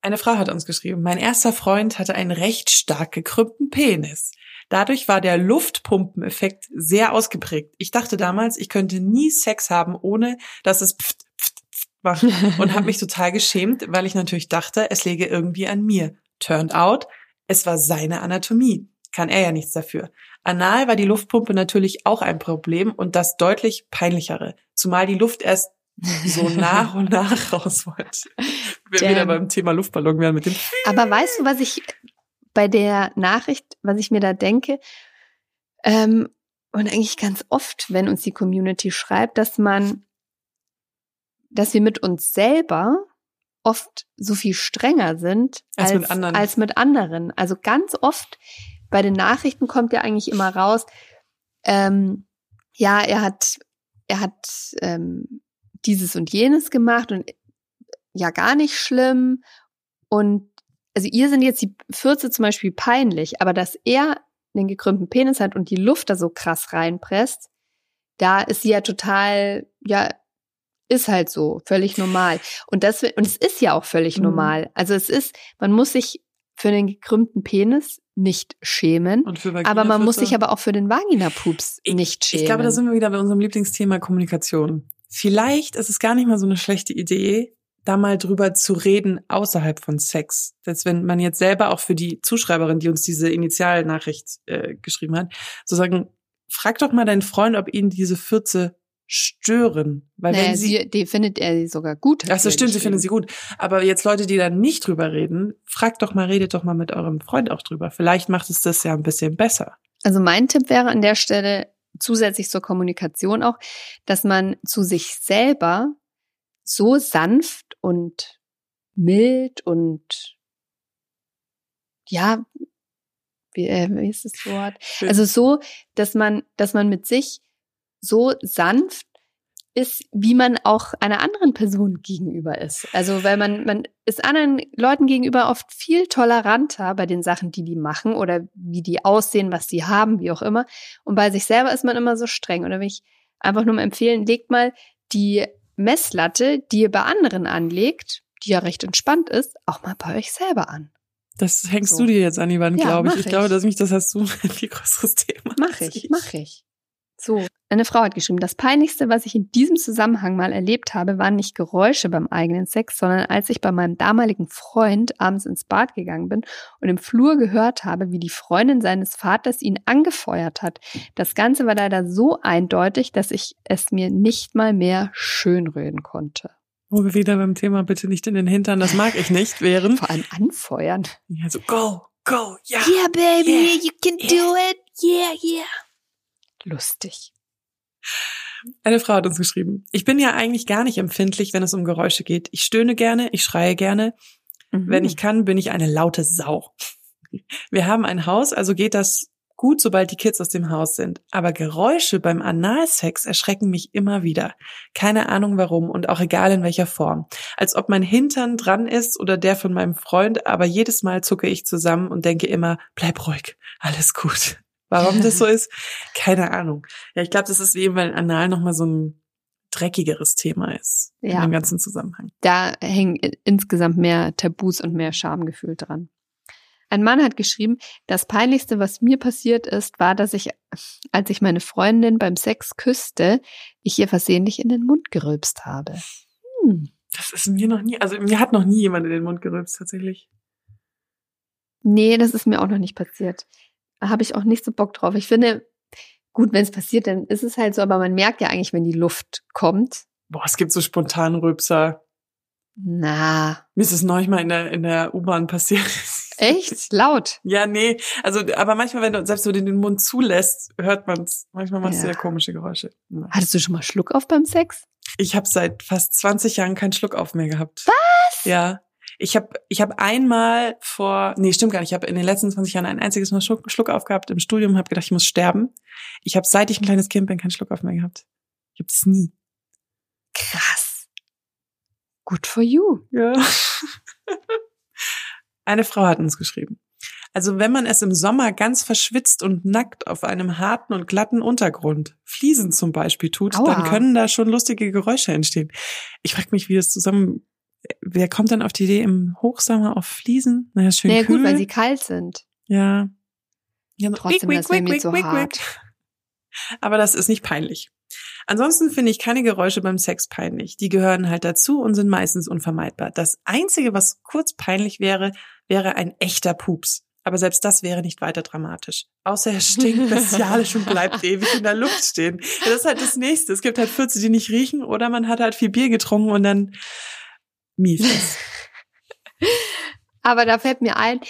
Eine Frau hat uns geschrieben, mein erster Freund hatte einen recht stark gekrümmten Penis. Dadurch war der Luftpumpeneffekt sehr ausgeprägt. Ich dachte damals, ich könnte nie Sex haben, ohne dass es pft, pft, pft macht und habe mich total geschämt, weil ich natürlich dachte, es läge irgendwie an mir. Turned out, es war seine Anatomie. Kann er ja nichts dafür. Anal war die Luftpumpe natürlich auch ein Problem und das deutlich peinlichere, zumal die Luft erst so nach und nach raus wollte. Wir Damn. wieder beim Thema Luftballon werden mit dem. Aber weißt du, was ich bei der Nachricht, was ich mir da denke, ähm, und eigentlich ganz oft, wenn uns die Community schreibt, dass man, dass wir mit uns selber oft so viel strenger sind Als mit anderen. als mit anderen. Also ganz oft bei den Nachrichten kommt ja eigentlich immer raus, ähm, ja, er hat, er hat ähm, dieses und jenes gemacht und ja gar nicht schlimm. Und also ihr sind jetzt die Fürze zum Beispiel peinlich, aber dass er den gekrümmten Penis hat und die Luft da so krass reinpresst, da ist sie ja total, ja, ist halt so, völlig normal. Und das, und es ist ja auch völlig Mhm. normal. Also es ist, man muss sich für den gekrümmten Penis nicht schämen, Und für aber man muss sich aber auch für den Vaginapups Ich- nicht schämen. Ich glaube, da sind wir wieder bei unserem Lieblingsthema Kommunikation. Vielleicht ist es gar nicht mal so eine schlechte Idee, da mal drüber zu reden außerhalb von Sex. Dass wenn man jetzt selber auch für die Zuschreiberin, die uns diese Initialnachricht äh, geschrieben hat, so sagen, frag doch mal deinen Freund, ob ihn diese Fürze stören. Weil naja, wenn sie, sie, die findet er sie sogar gut. Ach so, sie stimmt, sie finden sie gut. Aber jetzt Leute, die da nicht drüber reden, fragt doch mal, redet doch mal mit eurem Freund auch drüber. Vielleicht macht es das ja ein bisschen besser. Also mein Tipp wäre an der Stelle zusätzlich zur Kommunikation auch, dass man zu sich selber so sanft und mild und ja, wie, äh, wie ist das Wort? Also so, dass man, dass man mit sich so sanft ist, wie man auch einer anderen Person gegenüber ist. Also weil man, man ist anderen Leuten gegenüber oft viel toleranter bei den Sachen, die die machen oder wie die aussehen, was sie haben, wie auch immer. Und bei sich selber ist man immer so streng. Oder will ich einfach nur mal empfehlen, legt mal die Messlatte, die ihr bei anderen anlegt, die ja recht entspannt ist, auch mal bei euch selber an. Das hängst So. du dir jetzt an die Wand, Ja, glaube ich. mach Ich glaube, ich. dass mich das hast du ein viel größeres Thema. Mach als ich, mach ich. So, eine Frau hat geschrieben, das Peinlichste, was ich in diesem Zusammenhang mal erlebt habe, waren nicht Geräusche beim eigenen Sex, sondern als ich bei meinem damaligen Freund abends ins Bad gegangen bin und im Flur gehört habe, wie die Freundin seines Vaters ihn angefeuert hat. Das Ganze war leider so eindeutig, dass ich es mir nicht mal mehr schönreden konnte. Wo wir wieder beim Thema bitte nicht in den Hintern, das mag ich nicht, wären. Vor allem anfeuern. Ja, so, go, go, ja. Yeah, baby, Yeah, you can yeah. do it. Yeah, yeah. Lustig. Eine Frau hat uns geschrieben. Ich bin ja eigentlich gar nicht empfindlich, wenn es um Geräusche geht. Ich stöhne gerne, ich schreie gerne. Mhm. Wenn ich kann, bin ich eine laute Sau. Wir haben ein Haus, also geht das gut, sobald die Kids aus dem Haus sind. Aber Geräusche beim Analsex erschrecken mich immer wieder. Keine Ahnung warum und auch egal in welcher Form. Als ob mein Hintern dran ist oder der von meinem Freund, aber jedes Mal zucke ich zusammen und denke immer, bleib ruhig, alles gut. Warum das so ist, keine Ahnung. Ja, ich glaube, das ist eben, weil Anal nochmal so ein dreckigeres Thema ist Ja. in dem ganzen Zusammenhang. Da hängen insgesamt mehr Tabus und mehr Schamgefühl dran. Ein Mann hat geschrieben, das Peinlichste, was mir passiert ist, war, dass ich, als ich meine Freundin beim Sex küsste, ich ihr versehentlich in den Mund gerülpst habe. Hm. Das ist mir noch nie, also mir hat noch nie jemand in den Mund gerülpst, tatsächlich. Nee, das ist mir auch noch nicht passiert. Habe ich auch nicht so Bock drauf. Ich finde, gut, wenn es passiert, dann ist es halt so, aber man merkt ja eigentlich, wenn die Luft kommt. Boah, es gibt so spontan Rülpser. Na, Mir ist es neulich mal in der, in der U-Bahn passiert. echt? Laut. Ja, nee. Also, aber manchmal, wenn du selbst so den, den Mund zulässt, hört man's. Manchmal machst du Ja. ja komische Geräusche. Ja. Hattest du schon mal Schluck auf beim Sex? Ich habe seit fast 20 Jahren keinen Schluck auf mehr gehabt. Was? Ja. Ich habe ich hab einmal vor, nee, stimmt gar nicht, ich habe in den letzten 20 Jahren ein einziges Mal Schluck, Schluck aufgehabt im Studium, habe gedacht, ich muss sterben. Ich habe seit ich ein kleines Kind bin keinen Schluck auf mehr gehabt. Ich habe das nie. Krass. Good for you. Ja. Eine Frau hat uns geschrieben. Also wenn man es im Sommer ganz verschwitzt und nackt auf einem harten und glatten Untergrund, Fliesen zum Beispiel tut, Aua. dann können da schon lustige Geräusche entstehen. Ich frage mich, wie das zusammen, wer kommt dann auf die Idee im Hochsommer auf Fliesen? Naja, schön Naja, kühl. gut, weil sie kalt sind. ja. ja Trotzdem, wick, das wäre mir zu hart. Aber das ist nicht peinlich. Ansonsten finde ich keine Geräusche beim Sex peinlich. Die gehören halt dazu und sind meistens unvermeidbar. Das Einzige, was kurz peinlich wäre, wäre ein echter Pups. Aber selbst das wäre nicht weiter dramatisch. Außer er stinkt bestialisch und bleibt ewig in der Luft stehen. Ja, das ist halt das Nächste. Es gibt halt Fürze, die nicht riechen oder man hat halt viel Bier getrunken und dann mies ist. Aber da fällt mir ein,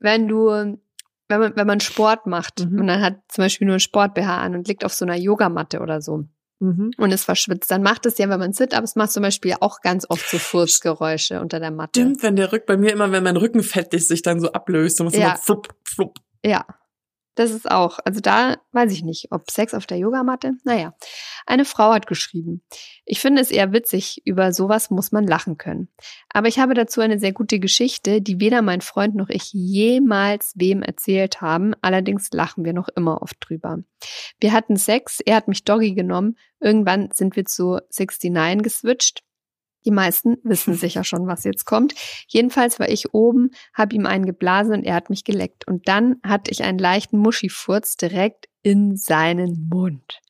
wenn du, wenn man, wenn man Sport macht Mhm. und dann hat zum Beispiel nur ein Sport-BH an und liegt auf so einer Yogamatte oder so Mhm. und ist verschwitzt, dann macht es ja, wenn man Sit-Ups macht, zum Beispiel auch ganz oft so Furzgeräusche unter der Matte. Stimmt, wenn der Rück bei mir immer, wenn mein Rückenfett sich dann so ablöst, dann muss Ja. immer flupp, flupp. Ja, das ist auch. Also da weiß ich nicht, ob Sex auf der Yogamatte. Naja, eine Frau hat geschrieben. Ich finde es eher witzig, über sowas muss man lachen können. Aber ich habe dazu eine sehr gute Geschichte, die weder mein Freund noch ich jemals wem erzählt haben. Allerdings lachen wir noch immer oft drüber. Wir hatten Sex, er hat mich Doggy genommen. Irgendwann sind wir zu 69 geswitcht. Die meisten wissen sicher schon, was jetzt kommt. Jedenfalls war ich oben, habe ihm einen geblasen und er hat mich geleckt. Und dann hatte ich einen leichten Muschifurz direkt in seinen Mund.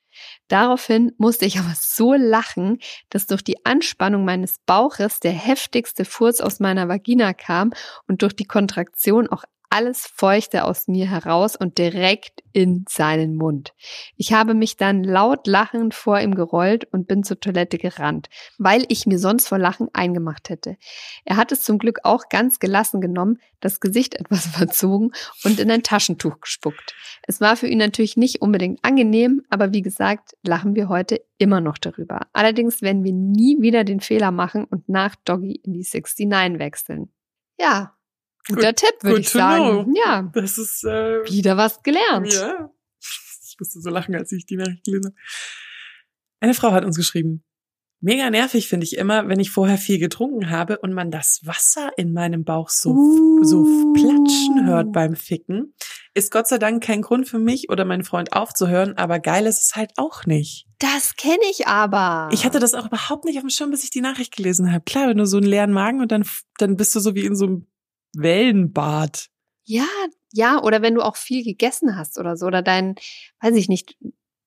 Daraufhin musste ich aber so lachen, dass durch die Anspannung meines Bauches der heftigste Furz aus meiner Vagina kam und durch die Kontraktion auch alles Feuchte aus mir heraus und direkt in seinen Mund. Ich habe mich dann laut lachend vor ihm gerollt und bin zur Toilette gerannt, weil ich mir sonst vor Lachen eingemacht hätte. Er hat es zum Glück auch ganz gelassen genommen, das Gesicht etwas verzogen und in ein Taschentuch gespuckt. Es war für ihn natürlich nicht unbedingt angenehm, aber wie gesagt, lachen wir heute immer noch darüber. Allerdings werden wir nie wieder den Fehler machen und nach Doggy in die 69 wechseln. Ja, guter Tipp, würde ich sagen. know. Ja, Das ist äh, wieder was gelernt. Ja. Ich musste so lachen, als ich die Nachricht gelesen habe. Eine Frau hat uns geschrieben. Mega nervig finde ich immer, wenn ich vorher viel getrunken habe und man das Wasser in meinem Bauch so, Uh. so platschen hört beim Ficken. Ist Gott sei Dank kein Grund für mich oder meinen Freund aufzuhören, aber geil ist es halt auch nicht. Das kenne ich aber. Ich hatte das auch überhaupt nicht auf dem Schirm, bis ich die Nachricht gelesen habe. Klar, wenn du so einen leeren Magen und dann, dann bist du so wie in so einem Wellenbad. Ja, ja, oder wenn du auch viel gegessen hast oder so, oder dein, weiß ich nicht,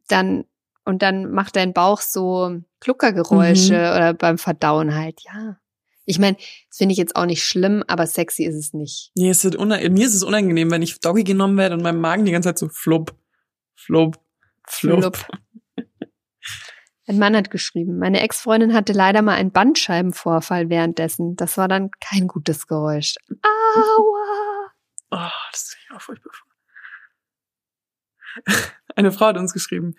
dann, und dann macht dein Bauch so Kluckergeräusche Mhm. oder beim Verdauen halt, ja. Ich meine, das finde ich jetzt auch nicht schlimm, aber sexy ist es nicht. Nee, es wird mir ist es unangenehm, wenn ich Doggy genommen werde und mein Magen die ganze Zeit so flupp, flupp, flupp. Flupp. Ein Mann hat geschrieben, meine Ex-Freundin hatte leider mal einen Bandscheibenvorfall währenddessen. Das war dann kein gutes Geräusch. Aua! Oh, das ist auch furchtbar. Eine Frau hat uns geschrieben.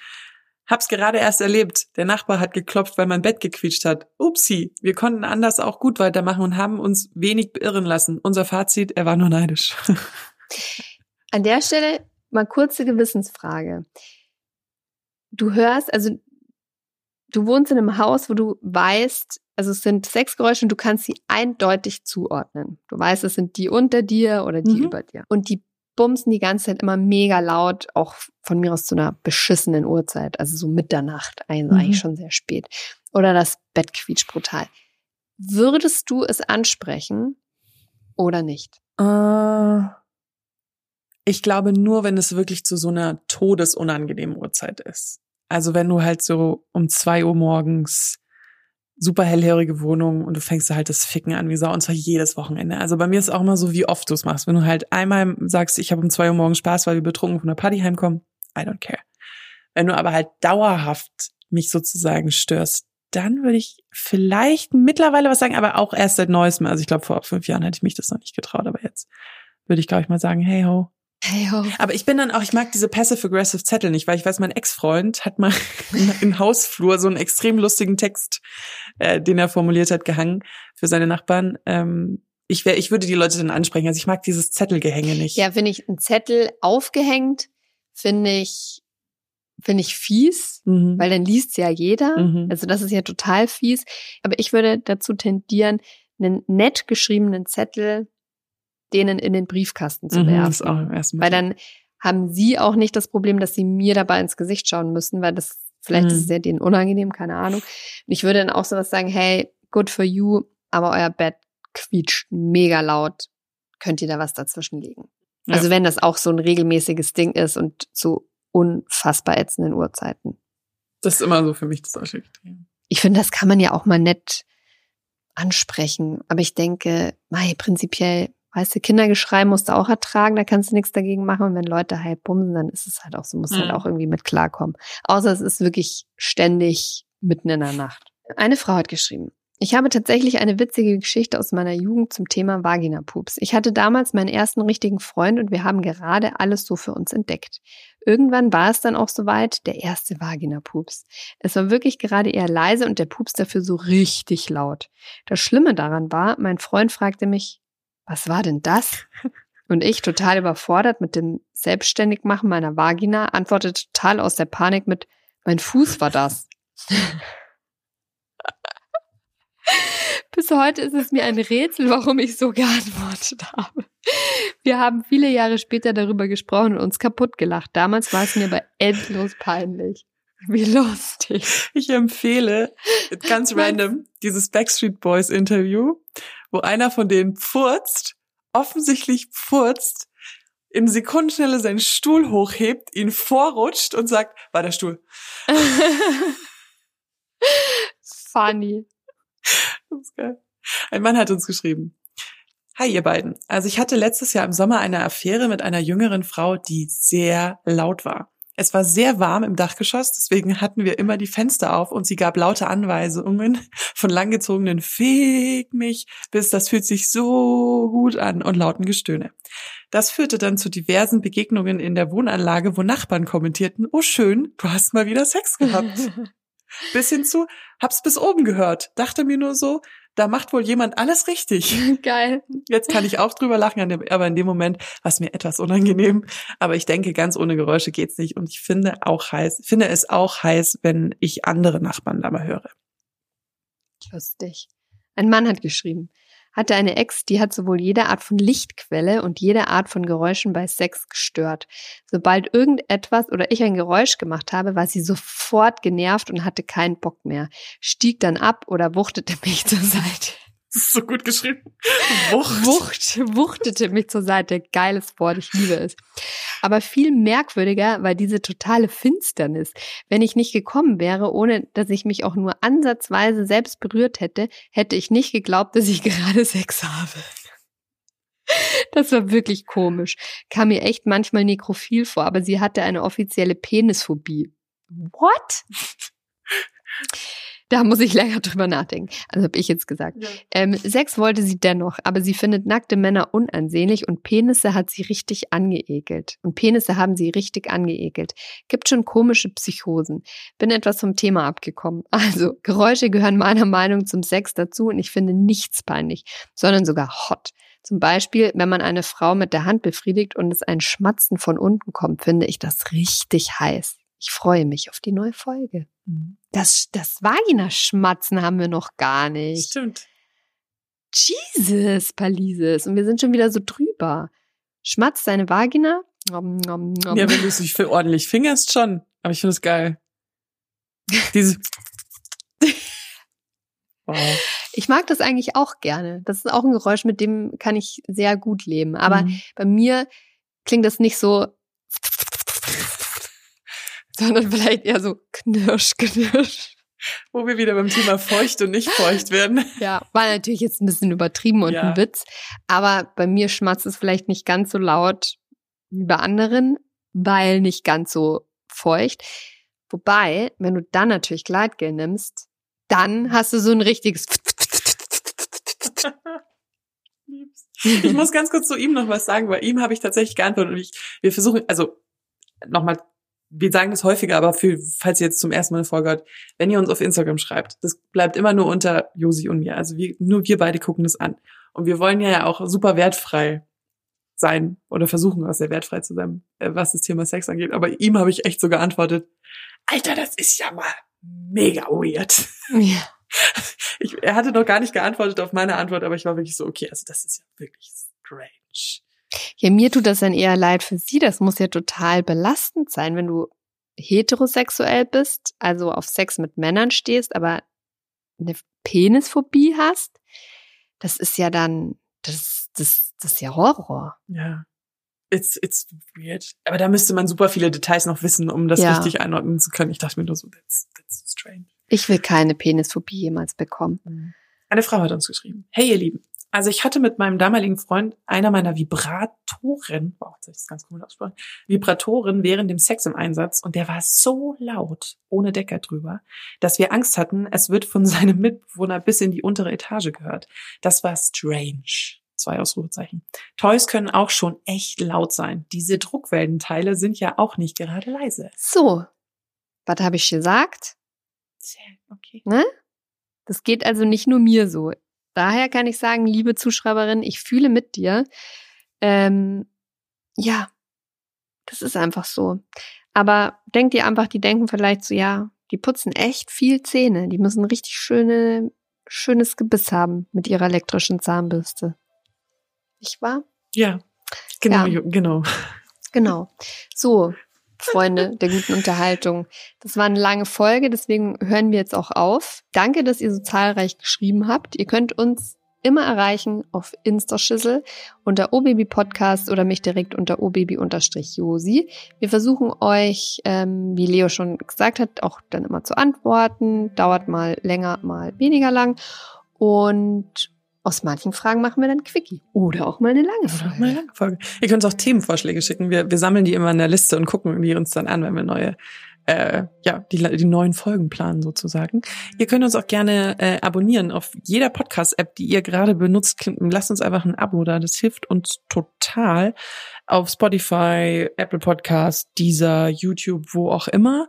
Hab's gerade erst erlebt. Der Nachbar hat geklopft, weil mein Bett gequietscht hat. Upsi, wir konnten anders auch gut weitermachen und haben uns wenig beirren lassen. Unser Fazit, er war nur neidisch. An der Stelle mal kurze Gewissensfrage. Du hörst, also du wohnst in einem Haus, wo du weißt, also es sind Sexgeräusche und du kannst sie eindeutig zuordnen. Du weißt, es sind die unter dir oder die Mhm. über dir. Und die bumsen die ganze Zeit immer mega laut, auch von mir aus zu einer beschissenen Uhrzeit, also so Mitternacht, also Mhm. eigentlich schon sehr spät. Oder das Bett quietscht brutal. Würdest du es ansprechen oder nicht? Äh, ich glaube nur, wenn es wirklich zu so einer todesunangenehmen Uhrzeit ist. Also wenn du halt so um zwei Uhr morgens super hellhörige Wohnung und du fängst halt das Ficken an wie Sau und zwar jedes Wochenende. Also bei mir ist auch immer so, wie oft du es machst. Wenn du halt einmal sagst, ich habe um zwei Uhr morgens Spaß, weil wir betrunken von der Party heimkommen, I don't care. Wenn du aber halt dauerhaft mich sozusagen störst, dann würde ich vielleicht mittlerweile was sagen, aber auch erst seit neuestem. Also ich glaube, vor fünf Jahren hätte ich mich das noch nicht getraut, aber jetzt würde ich, glaube ich, mal sagen, hey ho. Hey, ho. Aber ich bin dann auch, ich mag diese passive-aggressive Zettel nicht, weil ich weiß, mein Ex-Freund hat mal im Hausflur so einen extrem lustigen Text, äh, den er formuliert hat, gehangen für seine Nachbarn. Ähm, ich, wär, ich würde die Leute dann ansprechen. Also ich mag dieses Zettelgehänge nicht. Ja, finde ich einen Zettel aufgehängt, finde ich, finde ich fies, Mhm. weil dann liest ja jeder. Mhm. Also das ist ja total fies. Aber ich würde dazu tendieren, einen nett geschriebenen Zettel denen in den Briefkasten zu Mhm, werfen. das ist auch im ersten Weil dann haben sie auch nicht das Problem, dass sie mir dabei ins Gesicht schauen müssen, weil das vielleicht Mhm. ist es ja denen unangenehm, keine Ahnung. Und ich würde dann auch sowas sagen, hey, good for you, aber euer Bett quietscht mega laut. Könnt ihr da was dazwischen legen? Ja. Also wenn das auch so ein regelmäßiges Ding ist und zu unfassbar ätzenden Uhrzeiten. Das ist immer so für mich das Ausschlagkriterium. Ich finde, das kann man ja auch mal nett ansprechen. Aber ich denke, mei, prinzipiell, weißt du, Kindergeschrei musst du auch ertragen, da kannst du nichts dagegen machen. Und wenn Leute halt bumsen, dann ist es halt auch so, musst halt Mhm. auch irgendwie mit klarkommen. Außer es ist wirklich ständig mitten in der Nacht. Eine Frau hat geschrieben. Ich habe tatsächlich eine witzige Geschichte aus meiner Jugend zum Thema Vaginapups. Ich hatte damals meinen ersten richtigen Freund und wir haben gerade alles so für uns entdeckt. Irgendwann war es dann auch soweit, der erste Vaginapups. Es war wirklich gerade eher leise und der Pups dafür so richtig laut. Das Schlimme daran war, mein Freund fragte mich, was war denn das? Und ich, total überfordert mit dem Selbstständigmachen meiner Vagina, antwortete total aus der Panik mit, mein Fuß war das. Bis heute ist es mir ein Rätsel, warum ich so geantwortet habe. Wir haben viele Jahre später darüber gesprochen und uns kaputt gelacht. Damals war es mir aber endlos peinlich. Wie lustig. Ich empfehle ganz random dieses Backstreet Boys Interview, wo einer von denen pfurzt, offensichtlich pfurzt, in Sekundenschnelle seinen Stuhl hochhebt, ihn vorrutscht und sagt, war der Stuhl. Funny. Das ist geil. Ein Mann hat uns geschrieben. Hi, ihr beiden. Also ich hatte letztes Jahr im Sommer eine Affäre mit einer jüngeren Frau, die sehr laut war. Es war sehr warm im Dachgeschoss, deswegen hatten wir immer die Fenster auf und sie gab laute Anweisungen von langgezogenen Fick mich bis das fühlt sich so gut an und lauten Gestöhne. Das führte dann zu diversen Begegnungen in der Wohnanlage, wo Nachbarn kommentierten, oh schön, du hast mal wieder Sex gehabt. Bis hin zu, hab's bis oben gehört, dachte mir nur so, da macht wohl jemand alles richtig. Geil. Jetzt kann ich auch drüber lachen, aber in dem Moment war es mir etwas unangenehm. Aber ich denke, ganz ohne Geräusche geht's nicht. Und ich finde auch heiß, finde es auch heiß, wenn ich andere Nachbarn dabei höre. Lustig. Ein Mann hat geschrieben, hatte eine Ex, die hat sowohl jede Art von Lichtquelle und jede Art von Geräuschen bei Sex gestört. Sobald irgendetwas oder ich ein Geräusch gemacht habe, war sie sofort genervt und hatte keinen Bock mehr, stieg dann ab oder wuchtete mich zur Seite. Das ist so gut geschrieben. Wucht. Wucht, wuchtete mich zur Seite. Geiles Wort, ich liebe es. Aber viel merkwürdiger war diese totale Finsternis. Wenn ich nicht gekommen wäre, ohne dass ich mich auch nur ansatzweise selbst berührt hätte, hätte ich nicht geglaubt, dass ich gerade Sex habe. Das war wirklich komisch. Kam mir echt manchmal nekrophil vor, aber sie hatte eine offizielle Penisphobie. What? Da muss ich länger drüber nachdenken. Also habe ich jetzt gesagt. Ähm, Sex wollte sie dennoch, aber sie findet nackte Männer unansehnlich und Penisse hat sie richtig angeekelt. Und Penisse haben sie richtig angeekelt. Gibt schon komische Psychosen. Bin etwas vom Thema abgekommen. Also, Geräusche gehören meiner Meinung zum Sex dazu und ich finde nichts peinlich, sondern sogar hot. Zum Beispiel, wenn man eine Frau mit der Hand befriedigt und es ein Schmatzen von unten kommt, finde ich das richtig heiß. Ich freue mich auf die neue Folge. Mhm. Das, das Vagina-Schmatzen haben wir noch gar nicht. Stimmt. Jesus, Palises. Und wir sind schon wieder so drüber. schmatzt seine Vagina. Nom, nom, nom. Ja, wenn du es nicht für ordentlich fingerst, schon. Aber ich finde es geil. Diese. wow. Ich mag das eigentlich auch gerne. Das ist auch ein Geräusch, mit dem kann ich sehr gut leben. Aber Mhm. bei mir klingt das nicht so, sondern vielleicht eher so knirsch, knirsch. Wo wir wieder beim Thema feucht und nicht feucht werden. Ja, war natürlich jetzt ein bisschen übertrieben und Ja. ein Witz. Aber bei mir schmatzt es vielleicht nicht ganz so laut wie bei anderen, weil nicht ganz so feucht. Wobei, wenn du dann natürlich Gleitgel nimmst, dann hast du so ein richtiges Ich muss ganz kurz zu ihm noch was sagen, weil ihm habe ich tatsächlich geantwortet und ich, wir versuchen, also nochmal, wir sagen das häufiger, aber für, falls ihr jetzt zum ersten Mal eine Folge hört, wenn ihr uns auf Instagram schreibt, das bleibt immer nur unter Josi und mir. Also wir, nur wir beide gucken das an. Und wir wollen ja auch super wertfrei sein oder versuchen, was sehr wertfrei zu sein, äh, was das Thema Sex angeht. Aber ihm habe ich echt so geantwortet, Alter, das ist ja mal mega weird. ja. Ich, er hatte noch gar nicht geantwortet auf meine Antwort, aber ich war wirklich so, okay, also das ist ja wirklich strange. Ja, mir tut das dann eher leid für sie. Das muss ja total belastend sein, wenn du heterosexuell bist, also auf Sex mit Männern stehst, aber eine Penisphobie hast. Das ist ja dann, das, das, das ist ja Horror. Ja. It's, it's weird. Aber da müsste man super viele Details noch wissen, um das Ja. richtig einordnen zu können. Ich dachte mir nur so, that's, that's strange. Ich will keine Penisphobie jemals bekommen. Eine Frau hat uns geschrieben. Hey, ihr Lieben. Also ich hatte mit meinem damaligen Freund einer meiner Vibratoren, wow, jetzt hab ich das ganz komisch ausgesprochen, Vibratoren während dem Sex im Einsatz und der war so laut, ohne Decker drüber, dass wir Angst hatten, es wird von seinem Mitbewohner bis in die untere Etage gehört. Das war strange. Zwei Ausrufezeichen. Toys können auch schon echt laut sein. Diese Druckwellenteile sind ja auch nicht gerade leise. So, was habe ich gesagt? Okay. Das geht also nicht nur mir so. Daher kann ich sagen, liebe Zuschreiberin, ich fühle mit dir. Ähm, ja, das ist einfach so. Aber denkt ihr einfach, die denken vielleicht so, ja, die putzen echt viel Zähne. Die müssen richtig schöne, schönes Gebiss haben mit ihrer elektrischen Zahnbürste. Nicht wahr? Ja. Genau, Ja. Genau. Genau. So, Freunde der guten Unterhaltung. Das war eine lange Folge, deswegen hören wir jetzt auch auf. Danke, dass ihr so zahlreich geschrieben habt. Ihr könnt uns immer erreichen auf Instaschissel unter OBaby Podcast oder mich direkt unter obaby-josi. Wir versuchen euch, ähm, wie Leo schon gesagt hat, auch dann immer zu antworten. Dauert mal länger, mal weniger lang. Und aus manchen Fragen machen wir dann Quickie. Oder auch mal eine lange Oder Folge. auch mal eine lange Folge. Ihr könnt uns auch Themenvorschläge schicken. Wir, wir sammeln die immer in der Liste und gucken die uns dann an, wenn wir neue, äh, ja, die, die neuen Folgen planen sozusagen. Ihr könnt uns auch gerne äh, abonnieren auf jeder Podcast-App, die ihr gerade benutzt. Lasst uns einfach ein Abo da. Das hilft uns total. Auf Spotify, Apple Podcast, Deezer, YouTube, wo auch immer.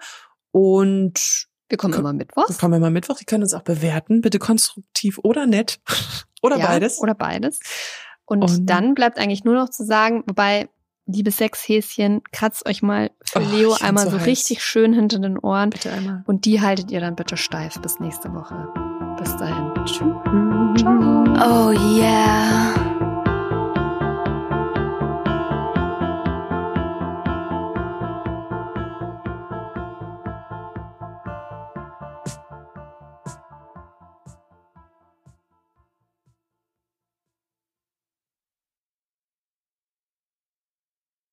Und Wir kommen Ko- immer mittwochs. kommen wir mal Mittwoch. Ihr könnt uns auch bewerten. Bitte konstruktiv oder nett. oder Ja, beides. Oder beides. Und, Und- dann bleibt eigentlich nur noch zu sagen, wobei, liebe Sexhäschen, kratzt euch mal für Oh, Leo einmal so so richtig schön hinter den Ohren. Bitte einmal. Und die haltet ihr dann bitte steif bis nächste Woche. Bis dahin. Tschüss. Ciao. Oh yeah.